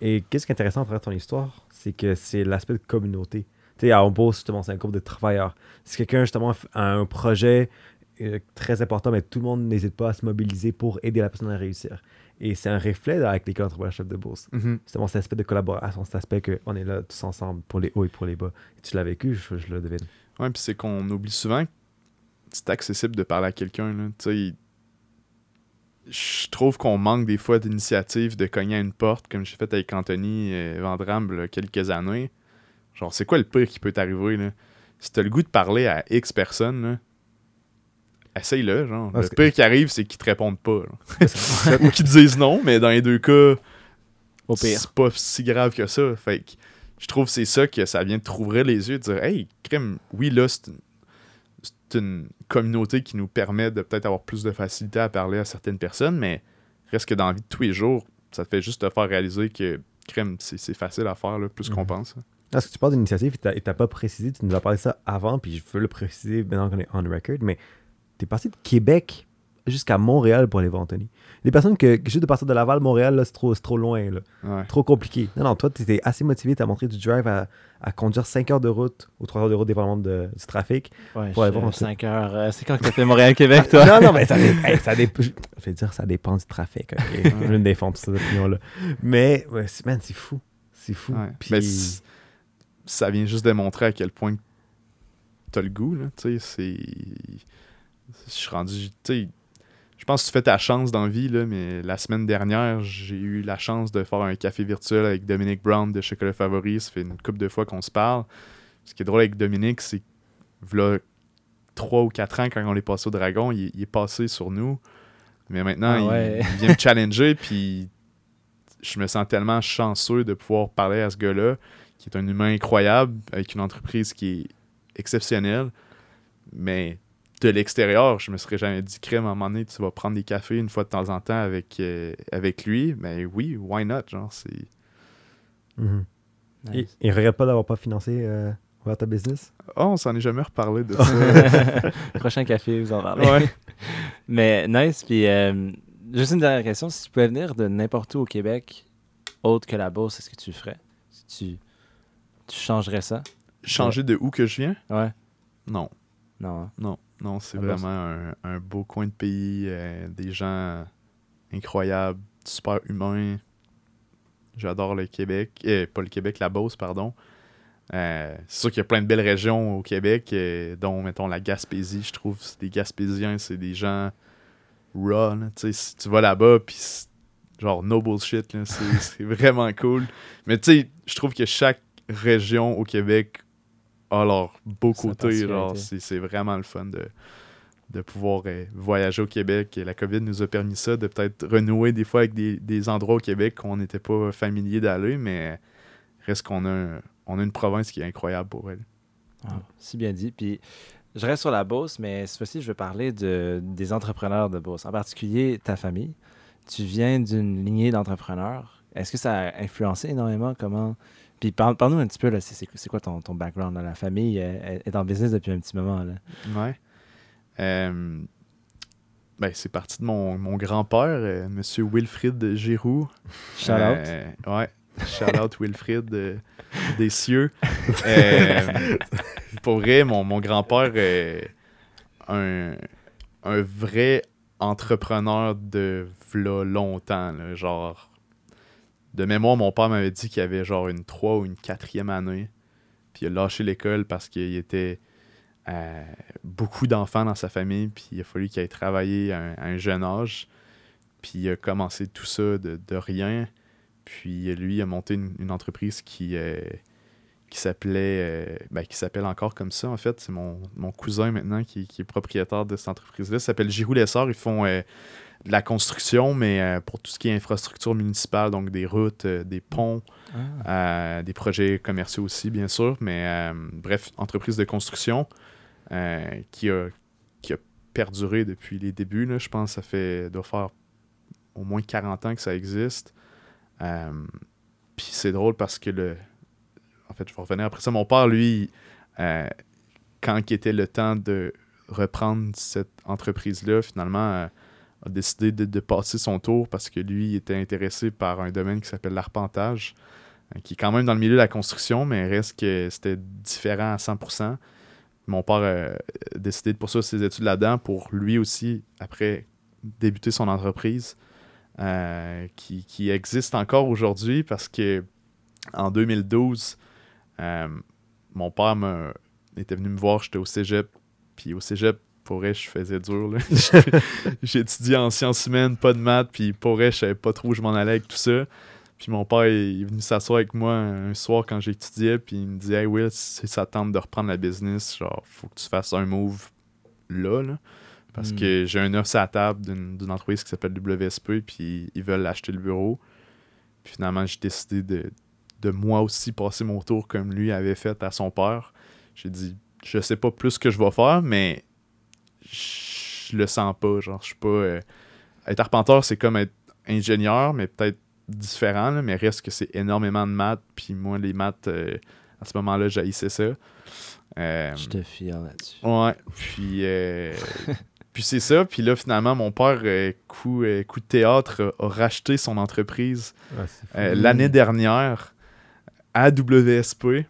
Et qu'est-ce qui est intéressant à travers ton histoire, c'est que c'est l'aspect de communauté. Tu sais, en Beauce, justement, c'est un groupe de travailleurs. Si quelqu'un, justement, a un projet euh, très important, mais tout le monde n'hésite pas à se mobiliser pour aider la personne à réussir. Et c'est un reflet avec l'école d'entrepreneurship de Beauce justement cet aspect de collaboration, cet aspect qu'on est là tous ensemble pour les hauts et pour les bas. Et tu l'as vécu, je, je le devine. Ouais, puis c'est qu'on oublie souvent que c'est accessible de parler à quelqu'un. je trouve qu'on manque des fois d'initiative de cogner à une porte, comme j'ai fait avec Anthony Vandram il y a quelques années. Genre, c'est quoi le pire qui peut t'arriver? Si t'as le goût de parler à X personnes, là, essaye-le, genre. Parce le que- pire qui arrive, c'est qu'ils te répondent pas. Ou qu'ils te disent non, mais dans les deux cas, Au pire. c'est pas si grave que ça. Fait que je trouve que c'est ça que ça vient de t'ouvrir les yeux, de dire Hey, crème, oui, là, c'est une, c'est une communauté qui nous permet de peut-être avoir plus de facilité à parler à certaines personnes, mais reste que dans la vie de tous les jours, ça te fait juste te faire réaliser que crème, c'est c'est facile à faire, là, plus qu'on Mhm. pense. Est-ce que tu parles d'initiative et t'as- et t'as pas précisé, tu nous as parlé de ça avant, puis je veux le préciser maintenant qu'on est on record, mais t'es parti de Québec jusqu'à Montréal pour aller voir Anthony. Les personnes que, que juste de partir de Laval, Montréal, c'est trop, trop loin, là. Ouais. trop compliqué. Non, non, toi, tu étais assez motivé, tu as montré du drive à, à conduire 5 heures de route ou 3 heures de route, dépendamment de, du trafic. Ouais, Pour aller je- voir un 5 heures. euh, c'est quand que t'as fait Montréal-Québec, toi? non, non, mais ça, dé- hey, ça dépend. Je vais dire, ça dépend du trafic, ok? je vais me défendre pour cette opinion-là. Mais, ouais, c'est- man, c'est fou. C'est fou. Ouais. Puis- Mais ça vient juste démontrer à quel point t'as le goût, là. Tu sais, c'est. Je suis rendu. Tu sais, je pense que tu fais ta chance dans la vie, là, mais la semaine dernière, j'ai eu la chance de faire un café virtuel avec Dominique Brown de Chocolat Favori. Ça fait une couple de fois qu'on se parle. Ce qui est drôle avec Dominique, c'est que, 3 ou 4 ans, quand on est passé au Dragon, il, il est passé sur nous. Mais maintenant, Ah il- il, vient me challenger, puis je me sens tellement chanceux de pouvoir parler à ce gars-là, qui est un humain incroyable, avec une entreprise qui est exceptionnelle. Mais de l'extérieur, je me serais jamais dit, crème, à un moment donné, tu vas prendre des cafés une fois de temps en temps avec, euh, avec lui. Mais oui, why not? Genre, c'est. Mhm. Nice. Et, et regrette pas d'avoir pas financé euh, ouvert ta business? Oh, on s'en est jamais reparlé de ça. Prochain café, vous en parlez. ouais. Mais nice. Puis, euh, juste une dernière question. Si tu pouvais venir de n'importe où au Québec, autre que la Beauce, est-ce que tu le ferais? Si tu, tu changerais ça? Changer de où que je viens? Ouais. Non. Non. hein? Non, non, c'est Ah vraiment un, un beau coin de pays, euh, des gens incroyables, super humains. J'adore le Québec, euh, pas le Québec, la Beauce, pardon. Euh, c'est sûr qu'il y a plein de belles régions au Québec, euh, dont, mettons, la Gaspésie. Je trouve que les Gaspésiens, c'est des gens raw. Tu sais, si tu vas là-bas, puis c'est genre no bullshit, c'est c'est vraiment cool. Mais tu sais, je trouve que chaque région au Québec a leur beau côté. C'est vraiment le fun de, de pouvoir euh, voyager au Québec. Et la COVID nous a permis ça, de peut-être renouer des fois avec des, des endroits au Québec qu'on n'était pas familier d'aller, mais reste qu'on a, on a une province qui est incroyable pour elle. Ah, si bien dit. Puis, je reste sur la Beauce, mais cette fois-ci, je veux parler de, des entrepreneurs de Beauce, en particulier ta famille. Tu viens d'une lignée d'entrepreneurs. Est-ce que ça a influencé énormément? Comment. Puis, parle- parle-nous un petit peu, là, c'est, quoi ton, ton background? là? La famille? Euh, elle est en business depuis un petit moment. Là. Ouais. Euh, ben, c'est parti de mon, mon grand-père, euh, Monsieur Wilfrid Giroux. Shout out. Euh, ouais. Shout out Wilfrid des cieux. Pour vrai, mon, mon grand-père est un, un vrai entrepreneur de v'là longtemps. là, genre, de mémoire, mon père m'avait dit qu'il avait genre une 3 ou une 4e année. Puis il a lâché l'école parce qu'il était euh, beaucoup d'enfants dans sa famille. Puis il a fallu qu'il aille travailler à un, jeune âge. Puis il a commencé tout ça de, rien. Puis lui, il a monté une, entreprise qui, euh, s'appelait, euh, ben, qui s'appelle encore comme ça, en fait. C'est mon, cousin maintenant qui, est propriétaire de cette entreprise-là. Ça s'appelle Giroux Lessard. Ils font euh, de la construction, mais euh, pour tout ce qui est infrastructure municipale, donc des routes, euh, des ponts, Ah. euh, des projets commerciaux aussi, bien sûr. Mais bref, entreprise de construction qui, a, qui a perduré depuis les débuts. Là. Je pense que ça fait, doit faire au moins 40 ans que ça existe. Euh, Puis c'est drôle parce que le. En fait, je vais revenir après ça. Mon père, lui, euh, quand il était le temps de reprendre cette entreprise-là, finalement, euh, a décidé de, passer son tour parce que lui était intéressé par un domaine qui s'appelle l'arpentage, euh, qui est quand même dans le milieu de la construction, mais reste que c'était différent à 100%. Mon père euh, a décidé de poursuivre ses études là-dedans pour lui aussi, après, débuter son entreprise, euh, qui, qui existe encore aujourd'hui parce que en 2012, euh, mon père était venu me voir, j'étais au cégep. Puis au cégep, pour vrai, je faisais dur. étudié en sciences humaines, pas de maths, puis pour vrai, je savais pas trop où je m'en allais avec tout ça. Puis mon père il est venu s'asseoir avec moi un soir quand j'étudiais, puis il me dit Hey Will, si ça tente de reprendre la business, genre, faut que tu fasses un move là, là. Parce Hmm. que j'ai un offre sur la table d'une d'une entreprise qui s'appelle WSP, puis ils veulent acheter le bureau. Puis finalement, j'ai décidé de, de moi aussi passer mon tour comme lui avait fait à son père. J'ai dit, je sais pas plus ce que je vais faire, mais je le sens pas. Genre, je suis pas. euh, être arpenteur, c'est comme être ingénieur, mais peut-être différent, là, mais reste que c'est énormément de maths. Puis moi, les maths, euh, à ce moment-là, j'haïssais ça. Euh, Je te fier là-dessus. Ouais, puis, euh, puis c'est ça. Puis là, finalement, mon père, euh, coup, euh, coup de théâtre, a, a racheté son entreprise Ouais, euh, l'année dernière à WSP.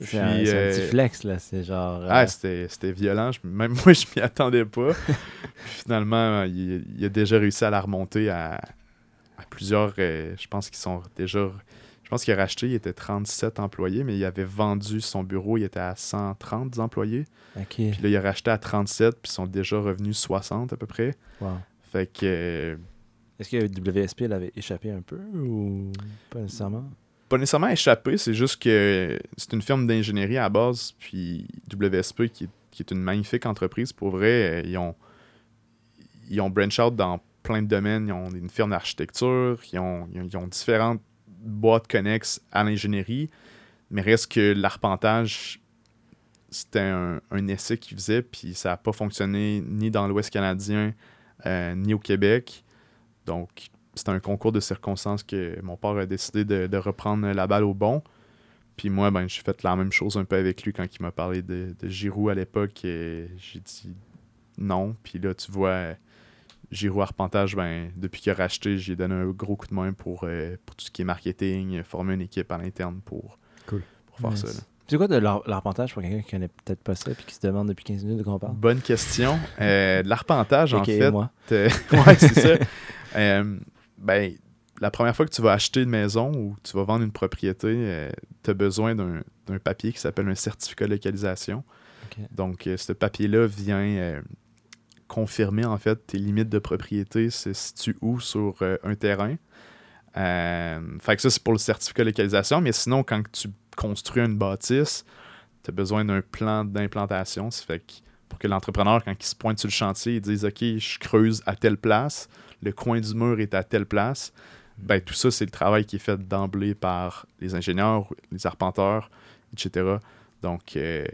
C'est un, un euh, petit flex, là. C'est genre. euh, Ah, c'était c'était violent. Je- même moi, je m'y attendais pas. Puis finalement, il, il a déjà réussi à la remonter à, à plusieurs. euh, je pense qu'ils sont déjà. Je pense qu'il a racheté, il était 37 employés, mais il avait vendu son bureau, il était à 130 employés. Puis là, il a racheté à 37, puis ils sont déjà revenus 60 à peu près. Wow. Fait que, euh, Est-ce que WSP l'avait échappé un peu ou pas nécessairement? Pas nécessairement échappé, c'est juste que c'est une firme d'ingénierie à base, puis WSP, qui est, une magnifique entreprise, pour vrai, euh, ils ont, ils ont branch out dans plein de domaines. Ils ont une firme d'architecture, ils ont, ils ont- différentes boîtes connexes à l'ingénierie, mais reste que l'arpentage, c'était un, un essai qu'ils faisaient, puis ça n'a pas fonctionné ni dans l'Ouest canadien, euh, ni au Québec. Donc, c'était un concours de circonstances que mon père a décidé de, de reprendre la balle au bon. Puis moi, ben, j'ai fait la même chose un peu avec lui quand il m'a parlé de, de Giroud à l'époque. et J'ai dit non. Puis là, tu vois, Giroud Arpentage, ben, depuis qu'il a racheté, j'ai donné un gros coup de main pour, euh, pour tout ce qui est marketing, former une équipe à l'interne pour, Cool. pour faire Nice. ça. là. C'est quoi de l'ar- l'arpentage pour quelqu'un qui connaît peut-être pas ça et qui se demande depuis 15 minutes de quoi on parle? Bonne question. Euh, de L'arpentage, en fait, moi. Euh, ouais, c'est ça. Euh, ben, la première fois que tu vas acheter une maison ou tu vas vendre une propriété, tu as besoin d'un papier qui s'appelle un certificat de localisation. Donc, euh, ce papier-là vient euh, confirmer, en fait, tes limites de propriété se situent où sur euh, un terrain. Euh, fait que ça, c'est pour le certificat de localisation. Mais sinon, quand tu construis une bâtisse, tu as besoin d'un plan d'implantation. Ça fait que pour que l'entrepreneur, quand il se pointe sur le chantier, il dise OK, je creuse à telle place, le coin du mur est à telle place. Ben, tout ça, c'est le travail qui est fait d'emblée par les ingénieurs, les arpenteurs, etc. Donc, euh,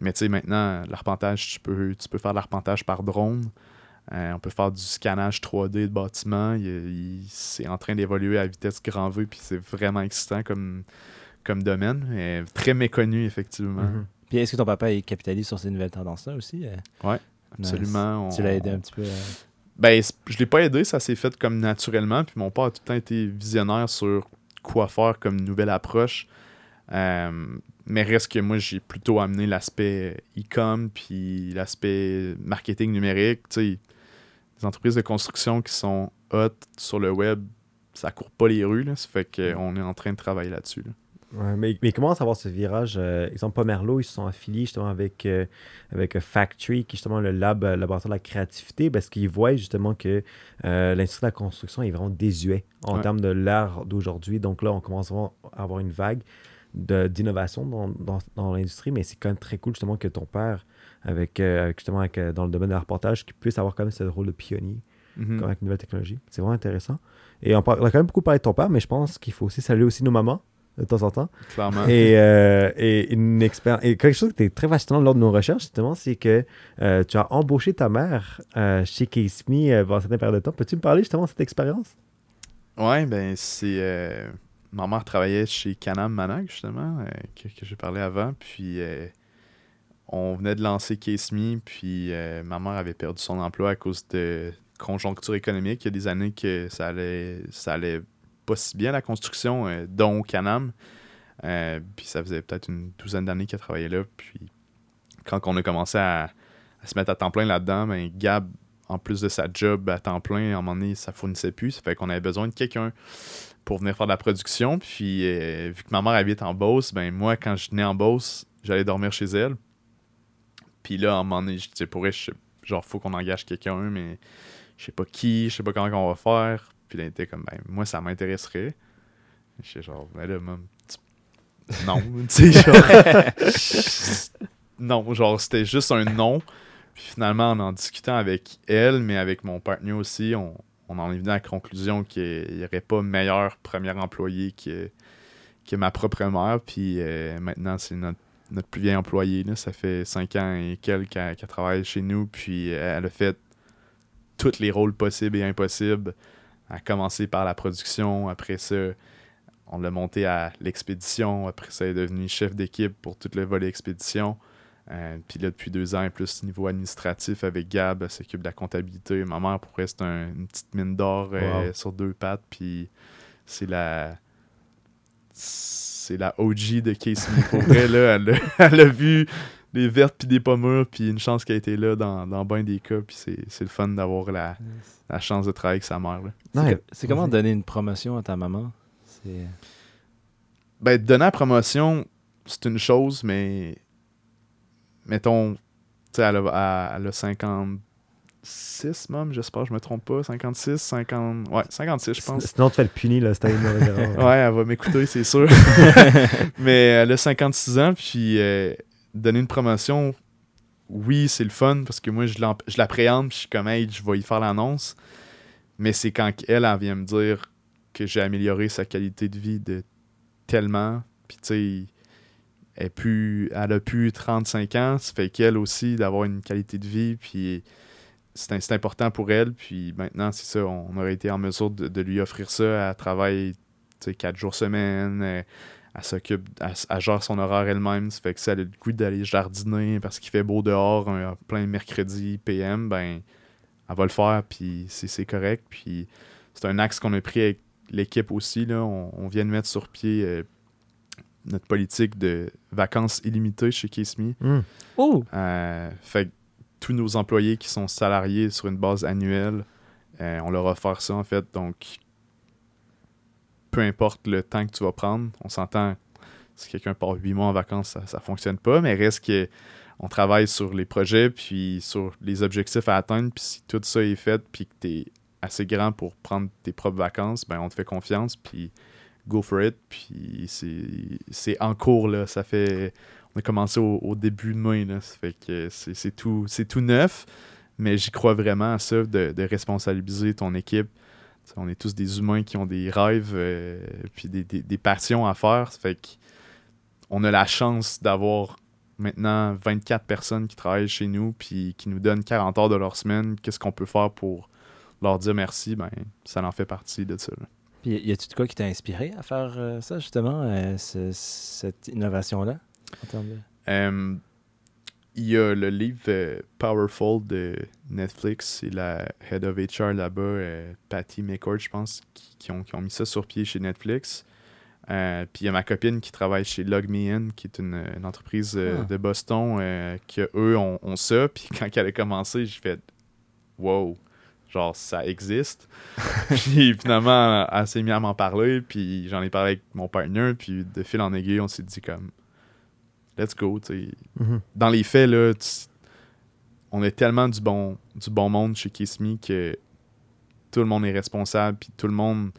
mais tu sais, maintenant, l'arpentage, tu peux, tu peux faire de l'arpentage par drone. Euh, on peut faire du scannage 3D de bâtiments. C'est en train d'évoluer à vitesse grand V, puis c'est vraiment excitant comme, comme domaine. très méconnu, effectivement. Mhm. Puis est-ce que ton papa il capitalise sur ces nouvelles tendances-là aussi? euh? Nice. Absolument. Tu l'as aidé un petit peu. euh, Ben, je l'ai pas aidé, ça s'est fait comme naturellement. Puis mon père a tout le temps été visionnaire sur quoi faire comme nouvelle approche. Euh, mais reste que moi, j'ai plutôt amené l'aspect e-com puis l'aspect marketing numérique. Tu sais, les entreprises de construction qui sont hot sur le web, ça court pas les rues. Là. Ça fait qu'on est en train de travailler là-dessus. là. Ouais, mais, mais comment savoir ce virage euh, Exemple, Pomerleau, ils se sont affiliés justement avec, euh, avec euh, Factory, qui est justement le lab, euh, laboratoire de la créativité, parce qu'ils voient justement que euh, l'industrie de la construction est vraiment désuet en Ouais. termes de l'art d'aujourd'hui. Donc là, on commence vraiment à avoir une vague d'innovation dans, dans, dans l'industrie, mais c'est quand même très cool justement que ton père, avec, avec justement avec, dans le domaine de l'arpentage, qui puisse avoir quand même ce rôle de pionnier Mhm. comme avec une nouvelle technologie. C'est vraiment intéressant. Et on a quand même beaucoup parlé de ton père, mais je pense qu'il faut aussi saluer aussi nos mamans de temps en temps. Clairement. Et, euh, et une expérience. Et quelque chose qui était très fascinant lors de nos recherches, justement, c'est que euh, tu as embauché ta mère euh, chez Case Me pendant une certaine période de temps. Peux-tu me parler justement de cette expérience? Ouais, ben c'est. ma mère travaillait chez Canam Manac, justement, que, que j'ai parlé avant. Puis on venait de lancer Case Me, puis ma mère avait perdu son emploi à cause de conjoncture économique. Il y a des années que ça allait, ça allait pas si bien la construction, euh, dont Canam. Euh, puis ça faisait peut-être une douzaine d'années qu'elle travaillait là. Puis quand on a commencé à, se mettre à temps plein là-dedans, ben, Gab, en plus de sa job à temps plein, à un moment donné, ça fournissait plus. Ça fait qu'on avait besoin de quelqu'un pour venir faire de la production. Puis euh, vu que ma mère habite en Beauce, ben moi, quand je venais en Beauce, j'allais dormir chez elle. Puis là, à un moment donné, je disais, pour genre, faut qu'on engage quelqu'un, mais je sais pas qui, je sais pas comment on va faire. Puis là, il était comme, ben, moi, ça m'intéresserait. J'étais genre, ben là, même, non, tu sais, genre, non, genre, c'était juste un non. Puis finalement, en en discutant avec elle, mais avec mon partenaire aussi, on, on en est venu à la conclusion qu'il n'y aurait pas meilleur premier employé que, que ma propre mère. Puis euh, maintenant, c'est notre, notre plus vieil employé. Là. Ça fait cinq ans et quelques qu'elle qu'elle travaille chez nous. Puis euh, elle a fait tous les rôles possibles et impossibles. A commencé par la production. Après ça, on l'a monté à l'expédition. Après ça, elle est devenue chef d'équipe pour tout le volet expédition. Euh, puis là, depuis deux ans, plus niveau administratif avec Gab, elle s'occupe de la comptabilité. Ma mère, pour elle, c'est un- une petite mine d'or euh, Wow. sur deux pattes. Puis c'est la. C'est la OG de Casey. Pour vrai, là, elle a, elle a vu des vertes puis des pommures. Puis une chance qu'elle a été là dans, dans bien des cas. Puis c'est c'est le fun d'avoir la, la chance de travailler avec sa mère. C'est comment donner une promotion à ta maman? C'est... Ben, donner la promotion, c'est une chose, mais. Mettons, tu sais, elle, a- elle a 56, même, j'espère, je me trompe pas. 56, 50. Ouais, 56, je pense. Sinon, tu fais le puni, là, c'était une mauvaise erreur. Ouais, elle va m'écouter, c'est sûr. mais elle a 56 ans, puis euh, donner une promotion, oui, c'est le fun, parce que moi, je l'appréhende, puis je suis comme, hey, je vais y faire l'annonce. Mais c'est quand elle, vient me dire que j'ai amélioré sa qualité de vie de tellement, puis tu sais, elle, elle a plus 35 ans, ça fait qu'elle aussi, d'avoir une qualité de vie, puis c'est important pour elle, puis maintenant, c'est ça, on aurait été en mesure de, lui offrir ça. Elle travaille, tu sais, quatre jours semaine, elle, s'occupe, elle, elle gère son horaire elle-même, ça fait que si elle a le goût d'aller jardiner parce qu'il fait beau dehors, un, plein mercredi PM, ben, elle va le faire, puis c'est c'est correct, puis c'est un axe qu'on a pris avec l'équipe aussi, là, on, on vient de mettre sur pied euh, notre politique de vacances illimitées chez Kiss Me. Hum. Oh! Euh, fait que tous nos employés qui sont salariés sur une base annuelle, euh, on leur offre ça en fait. Donc, peu importe le temps que tu vas prendre, on s'entend, si quelqu'un part huit mois en vacances, ça, ça fonctionne pas, mais reste que on travaille sur les projets, puis sur les objectifs à atteindre, puis si tout ça est fait, puis que tu es assez grand pour prendre tes propres vacances, ben on te fait confiance, puis go for it, puis c'est- en cours, là, ça fait on a commencé au, début de mai, là. Ça fait que c'est tout, tout neuf, mais j'y crois vraiment à ça, de responsabiliser ton équipe. T'sais, on est tous des humains qui ont des rêves, euh, puis des, des- des passions à faire. Ça fait que on a la chance d'avoir maintenant 24 personnes qui travaillent chez nous, puis qui nous donnent 40 heures de leur semaine. Qu'est-ce qu'on peut faire pour leur dire merci? Ben, ça en fait partie de ça. là. Puis y a-tu de quoi qui t'a inspiré à faire euh, ça, justement, euh, ce- cette innovation-là? en termes de- il y a le livre euh, Powerful de Netflix. C'est la head of HR là-bas, euh, Patty McCord, je pense, qui, qui ont, qui ont mis ça sur pied chez Netflix. Euh, Puis il y a ma copine qui travaille chez Log Me In, qui est une, une entreprise Ah. de Boston, que eux ont, ont ça. Puis quand elle a commencé, j'ai fait Wow, genre ça existe. puis finalement, elle s'est mise à m'en parler. Puis j'en ai parlé avec mon partner. Puis de fil en aiguille, on s'est dit comme Let's go, Mhm. dans les faits, là, on a tellement du bon, du bon monde chez Kiss Me que tout le monde est responsable, puis tout le monde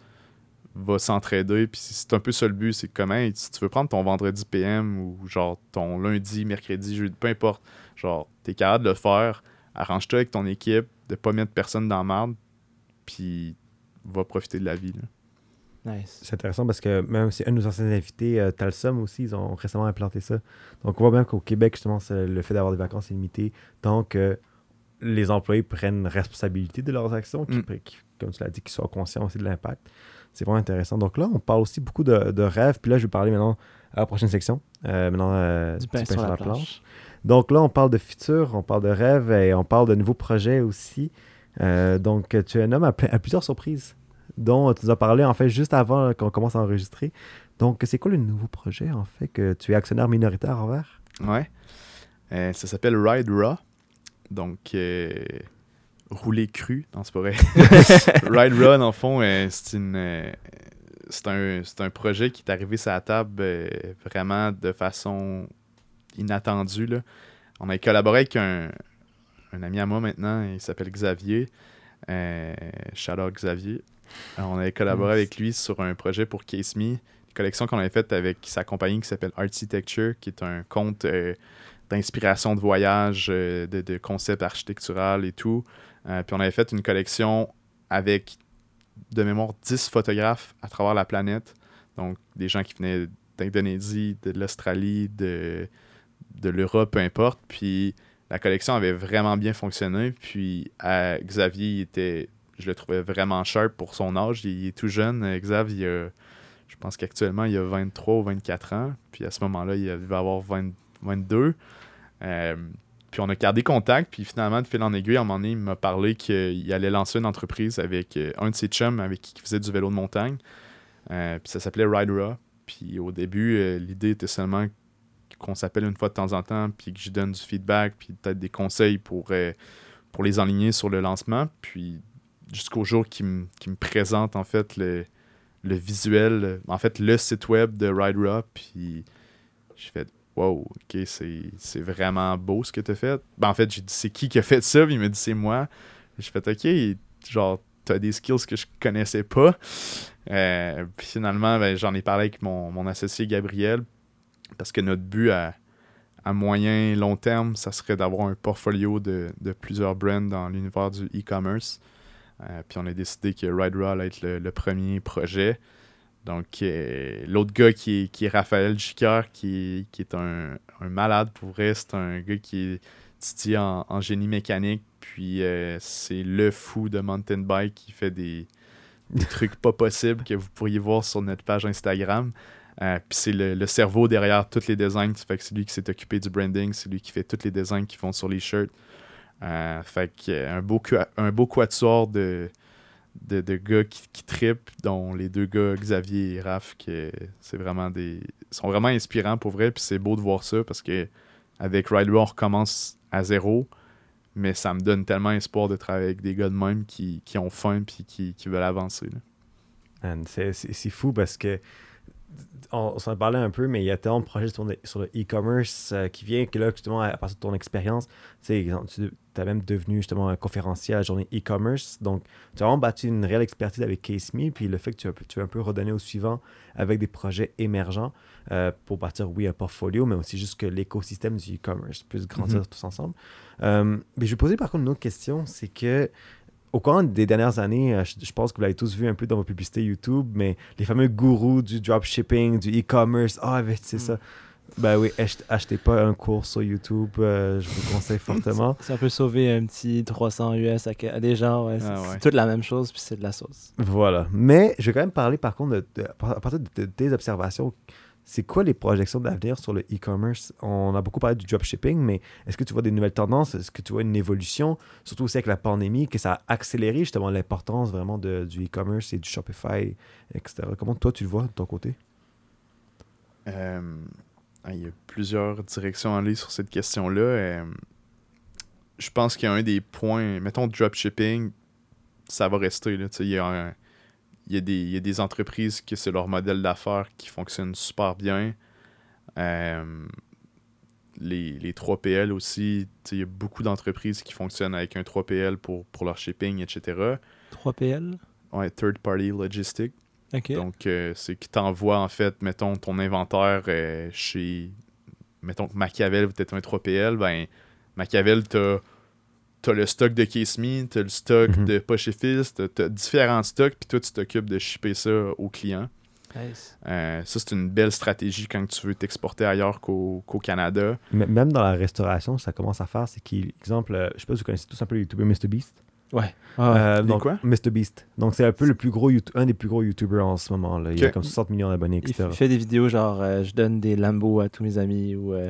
va s'entraider. Puis c'est un peu ça le but, c'est comment, hey, si tu veux prendre ton vendredi PM ou genre ton lundi, mercredi, jeudi, peu importe, genre, t'es capable de le faire, arrange-toi avec ton équipe, de pas mettre personne dans la merde, puis va profiter de la vie. là. Nice. C'est intéressant parce que même si un de nos anciens invités, euh, Talsum aussi, ils ont récemment implanté ça. Donc on voit bien qu'au Québec, justement, c'est le fait d'avoir des vacances illimitées, tant que les employés prennent responsabilité de leurs actions, Mm. comme tu l'as dit, qu'ils soient conscients aussi de l'impact. C'est vraiment intéressant. Donc là, on parle aussi beaucoup de, de rêves. Puis là, je vais parler maintenant à la prochaine section. Euh, maintenant, euh, Du pain sur la planche. donc là, on parle de futur, on parle de rêves et on parle de nouveaux projets aussi. Euh, donc, tu es un homme à plusieurs surprises, dont tu nous as parlé en fait juste avant qu'on commence à enregistrer. Donc, c'est quoi le nouveau projet en fait que tu es actionnaire minoritaire envers? Ouais. Euh, ça s'appelle Ride Raw. Donc, euh, rouler cru. Non, c'est pas vrai. Ride Raw, dans le fond, euh, c'est une. euh, c'est un, c'est un projet qui est arrivé sur la table vraiment de façon inattendue. là. On a collaboré avec un, un ami à moi maintenant, il s'appelle Xavier. Euh, shout out Xavier. On avait collaboré avec lui sur un projet pour Case Me, une collection qu'on avait faite avec sa compagnie qui s'appelle Architecture, qui est un compte euh, d'inspiration de voyage, euh, de, de concept architectural et tout. Euh, puis on avait fait une collection avec, de mémoire, 10 photographes à travers la planète. Donc, des gens qui venaient d'Indonésie, de l'Australie, de, de l'Europe, peu importe. Puis la collection avait vraiment bien fonctionné. Puis euh, Xavier, était, je le trouvais vraiment sharp pour son âge. Il, est tout jeune. Euh, Xavier, il a- je pense qu'actuellement, il a 23 ou 24 ans. Puis à ce moment-là, il va avoir 20 22. Euh, puis on a gardé contact. Puis finalement, de fil en aiguille, à un moment donné, il m'a parlé qu'il allait lancer une entreprise avec euh, un de ses chums avec qui il faisait du vélo de montagne. Puis ça s'appelait Ride Raw. Puis au début, l'idée était seulement qu'on s'appelle une fois de temps en temps, puis que je donne du feedback, puis peut-être des conseils pour, pour les enligner sur le lancement. Puis jusqu'au jour qu'il me présente en fait le, visuel, en fait le site web de Ride Raw. Puis j'ai fait Wow, ok, c'est vraiment beau ce que tu as fait. Ben, en fait, j'ai dit c'est qui qui a fait ça, puis il m'a dit c'est moi. J'ai fait ok, genre, t'as des skills que je connaissais pas. Euh, puis finalement, ben, j'en ai parlé avec mon, associé Gabriel, parce que notre but à, à moyen long terme, ça serait d'avoir un portfolio de plusieurs brands dans l'univers du e-commerce. Euh, puis on a décidé que Ride Raw allait être le, premier projet. Donc, euh, l'autre gars qui est, Raphaël Jicker, qui, est un, malade pour vrai, c'est un gars qui est titillé en, génie mécanique, puis euh, c'est le fou de mountain bike qui fait des, trucs pas possibles que vous pourriez voir sur notre page Instagram. Puis c'est le, cerveau derrière tous les designs, c'est lui qui s'est occupé du branding, c'est lui qui fait tous les designs qui font sur les shirts. Euh, fait que euh, un beau, un beau quatuor de, de, de gars qui, qui trippent, dont les deux gars, Xavier et Raph, que c'est vraiment des. sont vraiment inspirants pour vrai, puis c'est beau de voir ça parce que avec Ride Raw, on recommence à zéro, mais ça me donne tellement espoir de travailler avec des gars de même qui, qui ont faim puis qui, qui veulent avancer. c'est fou parce que on, on s'en parlait un peu, mais il y a tellement de projets sur le, sur le e-commerce euh, qui vient que là, justement, à partir de ton expérience, tu as même devenu justement un conférencier à la journée e-commerce. Donc, tu as vraiment battu une réelle expertise avec Case Me, puis le fait que tu as, tu as un peu redonné au suivant avec des projets émergents euh, pour partir, oui, un portfolio, mais aussi juste que l'écosystème du e-commerce puisse grandir Mhm. tous ensemble. Euh, mais je vais poser par contre une autre question, c'est que au cours des dernières années, euh, je, je pense que vous l'avez tous vu un peu dans vos publicités YouTube, mais les fameux gourous du dropshipping, du e-commerce, ah, ben, c'est ça. Ben oui, ach- achetez pas un cours sur YouTube, euh, je vous conseille fortement. Si on peut sauver un petit 300 US à, des gens, ouais, c'est Ah ouais. c'est toute la même chose, puis c'est de la sauce. Voilà. Mais je vais quand même parler par contre de, de- à partir de, de tes observations. C'est quoi les projections d'avenir sur le e-commerce? On a beaucoup parlé du dropshipping, mais est-ce que tu vois des nouvelles tendances? Est-ce que tu vois une évolution, surtout aussi avec la pandémie, que ça a accéléré justement l'importance vraiment de- du e-commerce et du Shopify, etc. Comment toi tu le vois de ton côté? Euh, il y a plusieurs directions à aller sur cette question-là. Euh, je pense qu'il y a un des points, mettons dropshipping, ça va rester. Là, il, y a un- il, y a des, il y a des entreprises que c'est leur modèle d'affaires qui fonctionne super bien. Euh, les, les 3PL aussi, il y a beaucoup d'entreprises qui fonctionnent avec un 3PL pour, pour leur shipping, etc. 3PL? Ouais, third party logistic. OK. Donc, euh, c'est qui t'envoie, en fait, mettons, ton inventaire euh, chez. Mettons que Machiavel, peut-être un 3PL, ben, Machiavel, t'as as le stock de Case Me, t'as le stock Mhm. de Poche t'as t'as différents stocks, puis toi, tu t'occupes de shipper ça au client. Nice. Euh, ça, c'est une belle stratégie quand tu veux t'exporter ailleurs qu'au qu'au Canada. M- Même dans la restauration, ça commence à faire, c'est qu'exemple, euh, je sais pas si vous connaissez tous un peu le YouTuber MrBeast. Ouais. Ah, Euh, donc, quoi? MrBeast. Donc, c'est un peu le plus gros, YouTube- un des plus gros YouTubers en ce moment. Là. Il a comme 60 millions d'abonnés, il etc. f- fait des vidéos genre euh, je donne des Lambo à tous mes amis ou euh,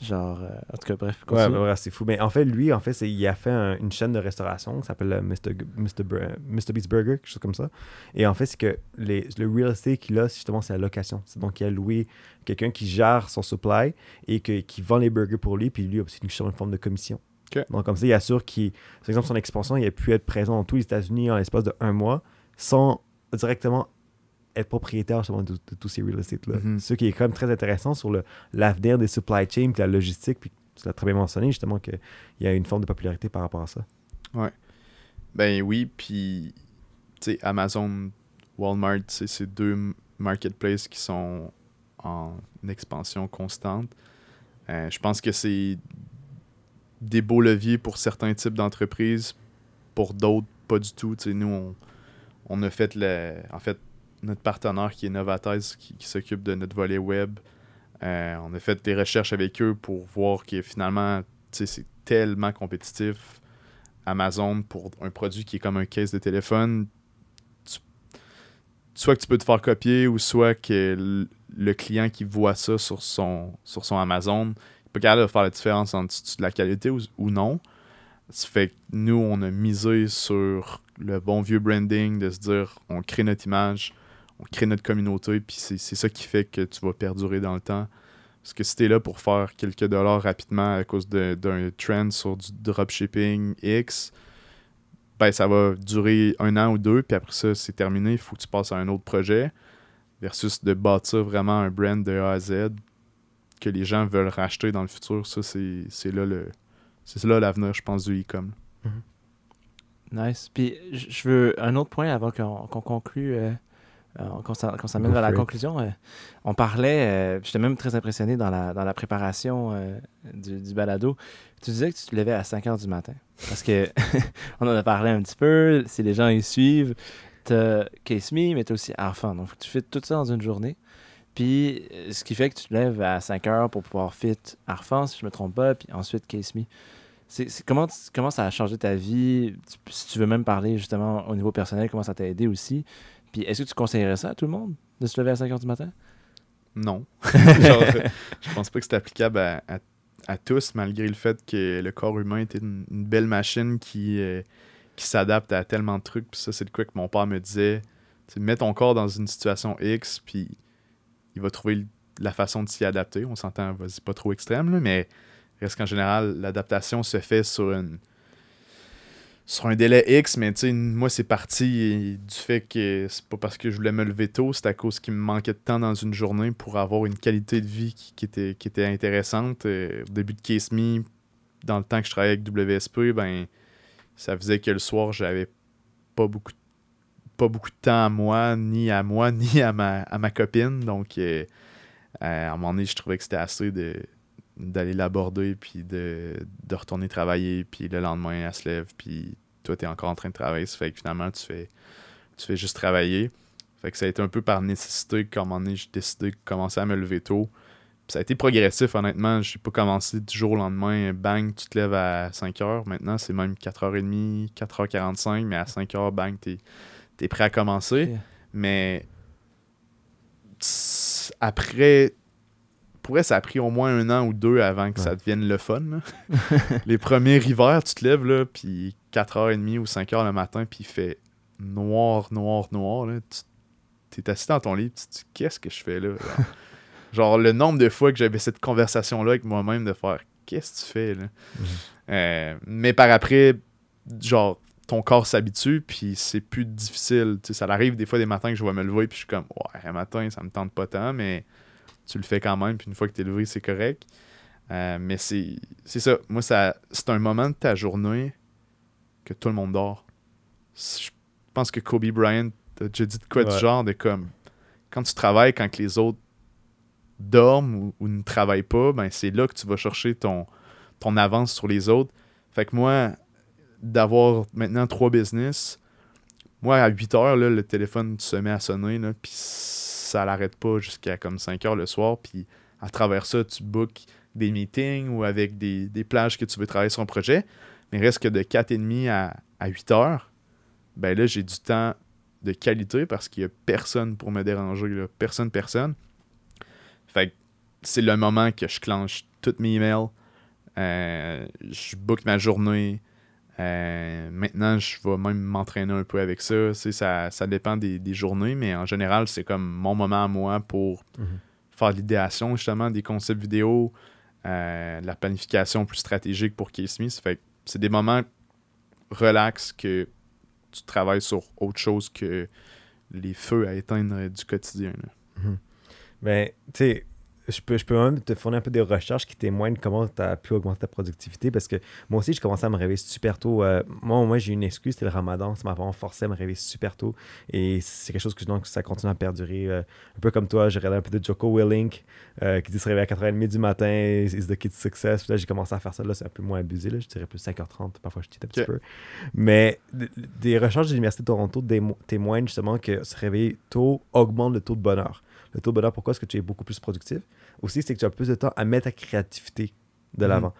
genre euh, en tout cas bref. Ouais, continue. bah, ouais, c'est fou. Mais en fait, lui, en fait, il a fait un- une chaîne de restauration qui s'appelle Mr. Mr. Br- Mr. Beast Burger, quelque chose comme ça. Et en fait, c'est que les, le real estate qu'il a, justement, c'est la location. C'est donc, il a loué quelqu'un qui gère son supply et que- qui vend les burgers pour lui, puis lui, aussi sur une forme de commission. Donc, comme ça, il assure qu'il, par exemple, son expansion, il a pu être présent dans tous les États-Unis en l'espace de un mois sans directement être propriétaire justement de, tous ces real estate-là. Mhm. Ce qui est quand même très intéressant sur l'avenir des supply chains, puis la logistique, puis tu l'as très bien mentionné, justement, qu'il y a une forme de popularité par rapport à ça. Ben oui, puis tu sais, Amazon, Walmart, c'est ces deux marketplaces qui sont en expansion constante. Euh, je pense que c'est des beaux leviers pour certains types d'entreprises, pour d'autres, pas du tout. Nous, on, on a fait le. En fait, notre partenaire qui est Novatise, qui, s'occupe de notre volet web, euh, on a fait des recherches avec eux pour voir que finalement, c'est tellement compétitif. Amazon pour un produit qui est comme un case de téléphone, soit que tu peux te faire copier ou soit que le client qui voit ça sur son, sur son Amazon pas capable de faire la différence entre la qualité ou, ou non. Ça fait que nous, on a misé sur le bon vieux branding, de se dire on crée notre image, on crée notre communauté, puis c'est ça qui fait que tu vas perdurer dans le temps. Parce que si t'es là pour faire quelques dollars rapidement à cause d'un trend sur du dropshipping X, ben ça va durer un an ou deux, puis après ça, c'est terminé, il faut que tu passes à un autre projet. Versus de bâtir vraiment un brand de A à Z que les gens veulent racheter dans le futur, ça c'est c'est là le. C'est là l'avenir, je pense, du e-com. Nice. Puis je veux un autre point avant qu'on qu'on conclue, euh, euh, qu'on s'amène vers la conclusion. euh, on parlait, euh, j'étais même très impressionné dans la, dans la préparation euh, du, du balado. Tu disais que tu te levais à 5 h du matin. Parce que on en a parlé un petit peu, si les gens y suivent, t'as Case Me, mais t'as aussi Arfan. Donc faut que tu fais tout ça dans une journée. Puis euh, ce qui fait que tu te lèves à 5 h pour pouvoir fit Arfan, si je me trompe pas, puis ensuite Case Me. C'est, c'est- comment, tu- comment ça a changé ta vie? Tu- Si tu veux même parler justement au niveau personnel, comment ça t'a aidé aussi? Puis est-ce que tu conseillerais ça à tout le monde de se lever à 5 h du matin? Non. Genre, je pense pas que c'est applicable à, à- à tous, malgré le fait que le corps humain est une, une belle machine qui, euh, qui s'adapte à tellement de trucs. Puis ça, c'est le quoi que mon père me disait. Tu mets ton corps dans une situation X, puis va trouver la façon de s'y adapter. On s'entend, vas-y, pas trop extrême, là, mais reste qu'en général, l'adaptation se fait sur sur un délai X, mais tu sais, moi, c'est parti du fait que c'est pas parce que je voulais me lever tôt, c'est à cause qu'il me manquait de temps dans une journée pour avoir une qualité de vie qui, était, qui était intéressante. Euh, au début de Case Me, dans le temps que je travaillais avec WSP, ben, ça faisait que le soir, j'avais pas beaucoup, pas beaucoup de temps à moi, ni à moi, ni à ma, à ma copine. Donc, euh, à un moment donné, je trouvais que c'était assez de d'aller l'aborder, puis de, de retourner travailler, puis le lendemain, elle se lève, puis toi, tu es encore en train de travailler. Ça fait que finalement, tu fais, tu fais juste travailler. Fait que ça a été un peu par nécessité qu'à un moment donné, j'ai décidé de commencer à me lever tôt. Ça a été progressif, honnêtement. J'ai pas commencé du jour au lendemain, bang, tu te lèves à 5 h. Maintenant, c'est même 4h30, 4h45, mais à 5 h, bang, t'es es prêt à commencer. Mais tss, après, pour vrai, ça a pris au moins un an ou deux avant que ça devienne le fun. Les premiers hivers, tu te lèves, là, puis 4h30 ou 5h le matin, puis il fait noir, noir, noir. Là. Tu es assis dans ton lit, tu te dis, qu'est-ce que je fais là? Genre, Genre, le nombre de fois que j'avais cette conversation-là avec moi-même de faire, qu'est-ce que tu fais là? Euh, mais par après, genre, ton corps s'habitue, puis c'est plus difficile. Tu sais, ça arrive des fois des matins que je vais me lever, puis je suis comme, ouais, un matin, ça me tente pas tant, mais tu le fais quand même, puis une fois que tu es levé, c'est correct. Euh, mais c'est c'est ça. Moi, ça c'est un moment de ta journée que tout le monde dort. Je pense que Kobe Bryant a déjà dit de quoi du genre de comme quand tu travailles, quand que les autres dorment ou, ou ne travaillent pas, ben c'est là que tu vas chercher ton, ton avance sur les autres. Fait que moi, d'avoir maintenant trois business, moi, à 8 heures, le téléphone se met à sonner, là, puis ça l'arrête pas jusqu'à comme 5 heures le soir. Puis à travers ça, tu bookes des meetings ou avec des, plages que tu veux travailler sur un projet. Mais reste que de 4h30 à, à 8 heures, ben là, j'ai du temps de qualité parce qu'il y a personne pour me déranger. Personne, personne. Fait c'est le moment que je clenche toutes mes emails. Euh, je book ma journée. Euh, maintenant, je vais même m'entraîner un peu avec ça. Ça. Ça dépend des, des journées, mais en général, c'est comme mon moment à moi pour Mhm. faire l'idéation, justement, des concepts vidéo, euh, la planification plus stratégique pour Case fait que c'est des moments relax que tu travailles sur autre chose que les feux à éteindre du quotidien. là. Ben, tu sais, je peux, je peux même te fournir un peu des recherches qui témoignent comment tu as pu augmenter ta productivité parce que moi aussi, je commençais à me réveiller super tôt. Euh, moi, moi j'ai une excuse, c'était le ramadan. Ça m'a vraiment forcé à me réveiller super tôt. Et c'est quelque chose que donc, ça continue à perdurer. euh, un peu comme toi, j'ai regardé un peu de Joko Willink euh, qui dit se réveiller à 4h30 du matin, is the key to success. Puis là, j'ai commencé à faire ça. Là, c'est un peu moins abusé. Là. Je dirais plus 5h30. Parfois, je cheat un petit peu. Mais des recherches de l'Université de Toronto témoignent justement que se réveiller tôt augmente le taux de bonheur. Le taux de bonheur, pourquoi est-ce que tu es beaucoup plus productif? Aussi, c'est que tu as plus de temps à mettre ta créativité de Mhm. l'avant.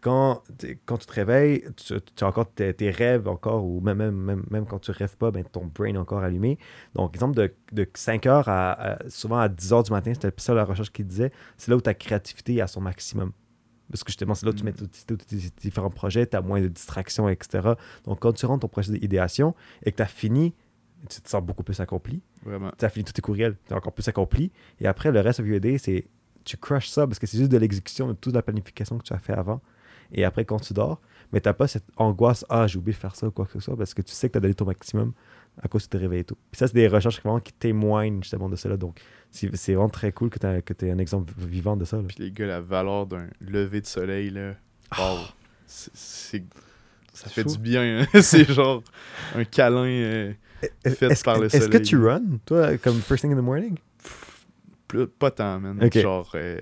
Quand, quand tu te réveilles, tu, tu as encore tes, tes rêves encore, ou même, même, même, même quand tu rêves pas, ben, ton brain est encore allumé. Donc, exemple, de, de 5 heures à, à- souvent à 10 heures du matin, c'était ça la recherche qui disait, c'est là où ta créativité est à son maximum. Parce que justement, c'est là où tu mets tous tous tes différents projets, tu as moins de distractions, etc. Donc, quand tu rentres ton projet d'idéation et que tu as fini, tu te sens beaucoup plus accompli Vraiment. tu as fini tous tes courriels, tu es encore plus accompli. Et après, le reste of your day, c'est tu crushes ça parce que c'est juste de l'exécution de toute la planification que tu as fait avant. Et après, quand tu dors, mais tu n'as pas cette angoisse, ah, j'ai oublié de faire ça ou quoi que ce soit, parce que tu sais que tu as donné ton maximum à cause tu t'es réveillé tôt. Puis ça, c'est des recherches vraiment qui témoignent justement de cela. Donc, c'est vraiment très cool que tu aies un exemple vivant de ça. là. Puis les gars, la valeur d'un lever de soleil, là, wow, c'est- c'est- ça fait du bien. hein. c'est genre un câlin. euh, Est-ce par le est-ce que tu runs, toi, comme first thing in the morning? plus- pas tant, man. Genre, euh,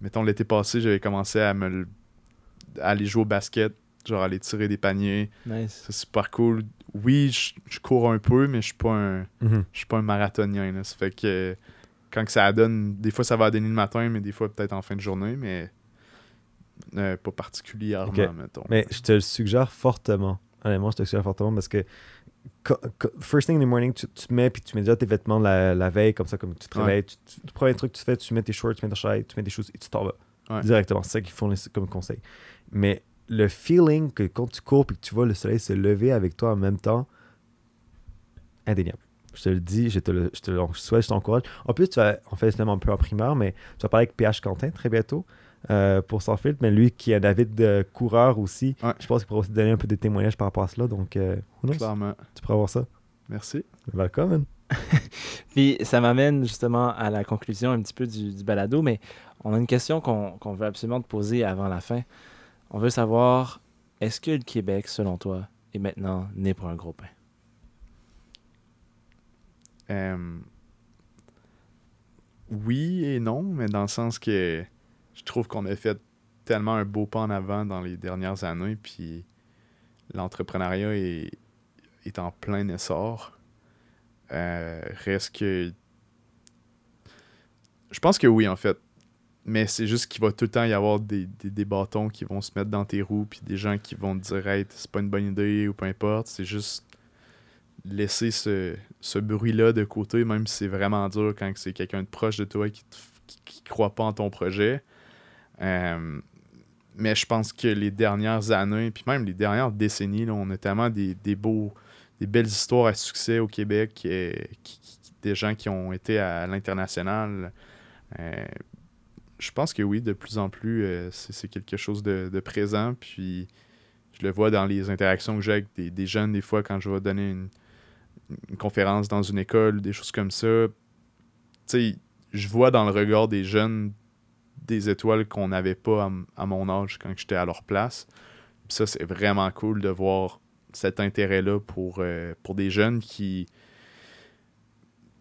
mettons, l'été passé, j'avais commencé à me à aller jouer au basket, genre aller tirer des paniers. Nice. C'est super cool. Oui, je je cours un peu, mais je suis pas un Mhm. je suis pas un marathonien. Là. Ça fait que quand que ça donne, des fois ça va donner le matin, mais des fois peut-être en fin de journée, mais euh, pas particulièrement, mettons. Mais je te le suggère fortement. Honnêtement, je te le suggère fortement parce que first thing in the morning, tu, tu mets puis tu mets déjà tes vêtements la, la veille, comme ça, comme tu te Ouais. Tu, tu- le premier truc que tu fais, tu mets tes shorts, tu mets ta chaise, tu mets des choses et tu t'en vas. Ouais. Directement. C'est ça qu'ils font les- comme conseil. Mais le feeling que quand tu cours et que tu vois le soleil se lever avec toi en même temps, indéniable. Je te le dis, je te le, je te le souhaite, je t'encourage. En plus, tu vas, on fait finalement un peu en primeur, mais tu vas parler avec PH Quentin très bientôt euh, pour Sans filtre, mais lui qui est un avid de coureur aussi, Ouais. je pense qu'il pourra aussi donner un peu de témoignages par rapport à cela. Donc, euh, who knows? Clairement. tu pourras voir ça. Merci. Welcome. Puis ça m'amène justement à la conclusion un petit peu du, du balado, mais on a une question qu'on qu'on veut absolument te poser avant la fin. On veut savoir, est-ce que le Québec, selon toi, est maintenant né pour un gros pain? Euh, oui et non, mais dans le sens que je trouve qu'on a fait tellement un beau pas en avant dans les dernières années, puis l'entrepreneuriat est, est en plein essor. Euh, reste que. Je pense que oui, en fait. Mais c'est juste qu'il va tout le temps y avoir des, des, des bâtons qui vont se mettre dans tes roues, puis des gens qui vont te dire, hey, c'est pas une bonne idée ou peu importe. C'est juste laisser ce, ce bruit-là de côté, même si c'est vraiment dur quand c'est quelqu'un de proche de toi qui, qui croit pas en ton projet. Euh, mais je pense que les dernières années, puis même les dernières décennies, là, on a tellement des, des beaux, des belles histoires à succès au Québec, euh, qui- des gens qui ont été à l'international. Euh, je pense que oui, de plus en plus, c'est quelque chose de, de présent. Puis je le vois dans les interactions que j'ai avec des, des jeunes, des fois, quand je vais donner une, une conférence dans une école, des choses comme ça. Tu sais, je vois dans le regard des jeunes des étoiles qu'on n'avait pas à, mon âge quand j'étais à leur place. Ça, c'est vraiment cool de voir cet intérêt-là pour, euh, pour des jeunes qui.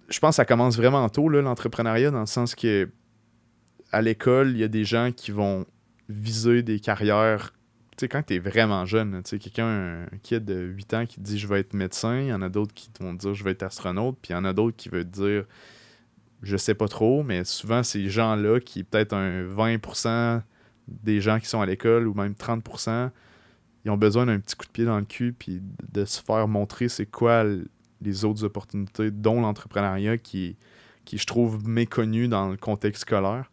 Je pense que ça commence vraiment tôt, l'entrepreneuriat, dans le sens que à l'école, il y a des gens qui vont viser des carrières. Tu sais, quand tu es vraiment jeune, tu sais, quelqu'un, un kid de 8 ans qui dit je vais être médecin, il y en a d'autres qui vont dire je vais être astronaute, puis il y en a d'autres qui veulent dire je sais pas trop, mais souvent ces gens-là, qui est peut-être un 20% des gens qui sont à l'école ou même 30%, ils ont besoin d'un petit coup de pied dans le cul puis de se faire montrer c'est quoi les autres opportunités, dont l'entrepreneuriat qui, qui je trouve méconnu dans le contexte scolaire.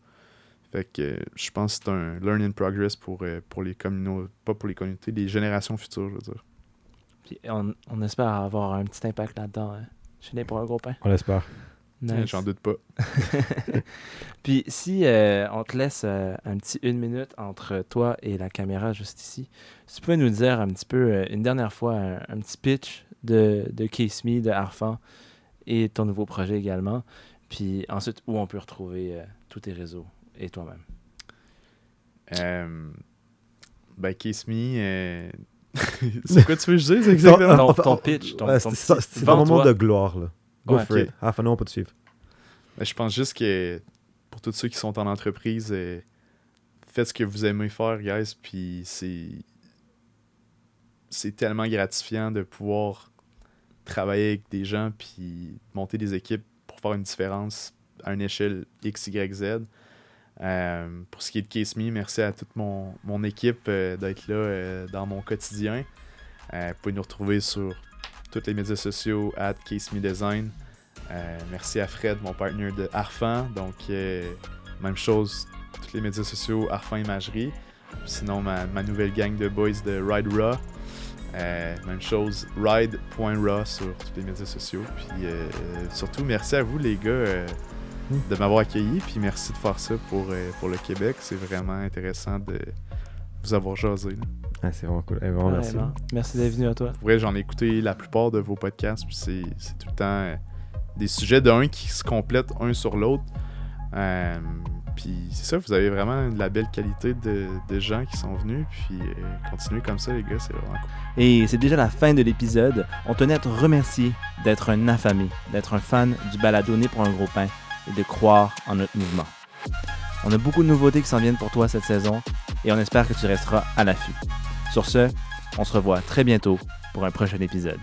Fait que je pense que c'est un learn in progress pour, euh, pour les communautés, pas pour les communautés, les générations futures, je veux dire. Puis on, on espère avoir un petit impact là-dedans. Hein. Je suis né pour un gros pain. On l'espère. Nice. J'en doute pas. Puis si euh, on te laisse euh, un petit une minute entre toi et la caméra juste ici, si tu pouvais nous dire un petit peu, euh, une dernière fois, un, un petit pitch de, de Case Me, de Arfan et ton nouveau projet également. Puis ensuite, où on peut retrouver euh, tous tes réseaux et toi-même. Euh, ben, Kiss Me. euh, c'est quoi tu veux que je dise exactement? Ton, ton pitch, ton, Ouais, ton c'est petit- c'est un moment de gloire, là. Go Ouais, for ok. it. Enfin, non, on peut te suivre. Ben, je pense juste que pour tous ceux qui sont en entreprise, euh, faites ce que vous aimez faire, guys. Puis c'est. C'est tellement gratifiant de pouvoir travailler avec des gens puis monter des équipes pour faire une différence à une échelle X, Y, Z. Euh, pour ce qui est de Case Me, merci à toute mon, mon équipe euh, d'être là euh, dans mon quotidien. Euh, vous pouvez nous retrouver sur tous les médias sociaux, at Case Me Design. Euh, merci à Fred, mon partenaire de Arfan. Donc, euh, même chose, tous les médias sociaux, Arfan Imagerie. Sinon, ma, nouvelle gang de boys de Ride Raw. Euh, même chose, ride.raw sur tous les médias sociaux. Puis euh, surtout, merci à vous, les gars, de m'avoir accueilli. Puis merci de faire ça pour, pour le Québec. C'est vraiment intéressant de vous avoir jasé. Ah, c'est vraiment cool. Eh, vraiment, merci. D'être venu à toi. Pour vrai, j'en ai écouté la plupart de vos podcasts, puis c'est, c'est tout le temps euh, des sujets d'un qui se complètent un sur l'autre. Euh, puis c'est ça, vous avez vraiment de la belle qualité de, de gens qui sont venus, puis euh, continuez comme ça, les gars, c'est vraiment cool. Et c'est déjà la fin de l'épisode. On tenait à te remercier d'être un affamé, d'être un fan du balado Né pour un gros pain et de croire en notre mouvement. On a beaucoup de nouveautés qui s'en viennent pour toi cette saison et on espère que tu resteras à l'affût. Sur ce, on se revoit très bientôt pour un prochain épisode.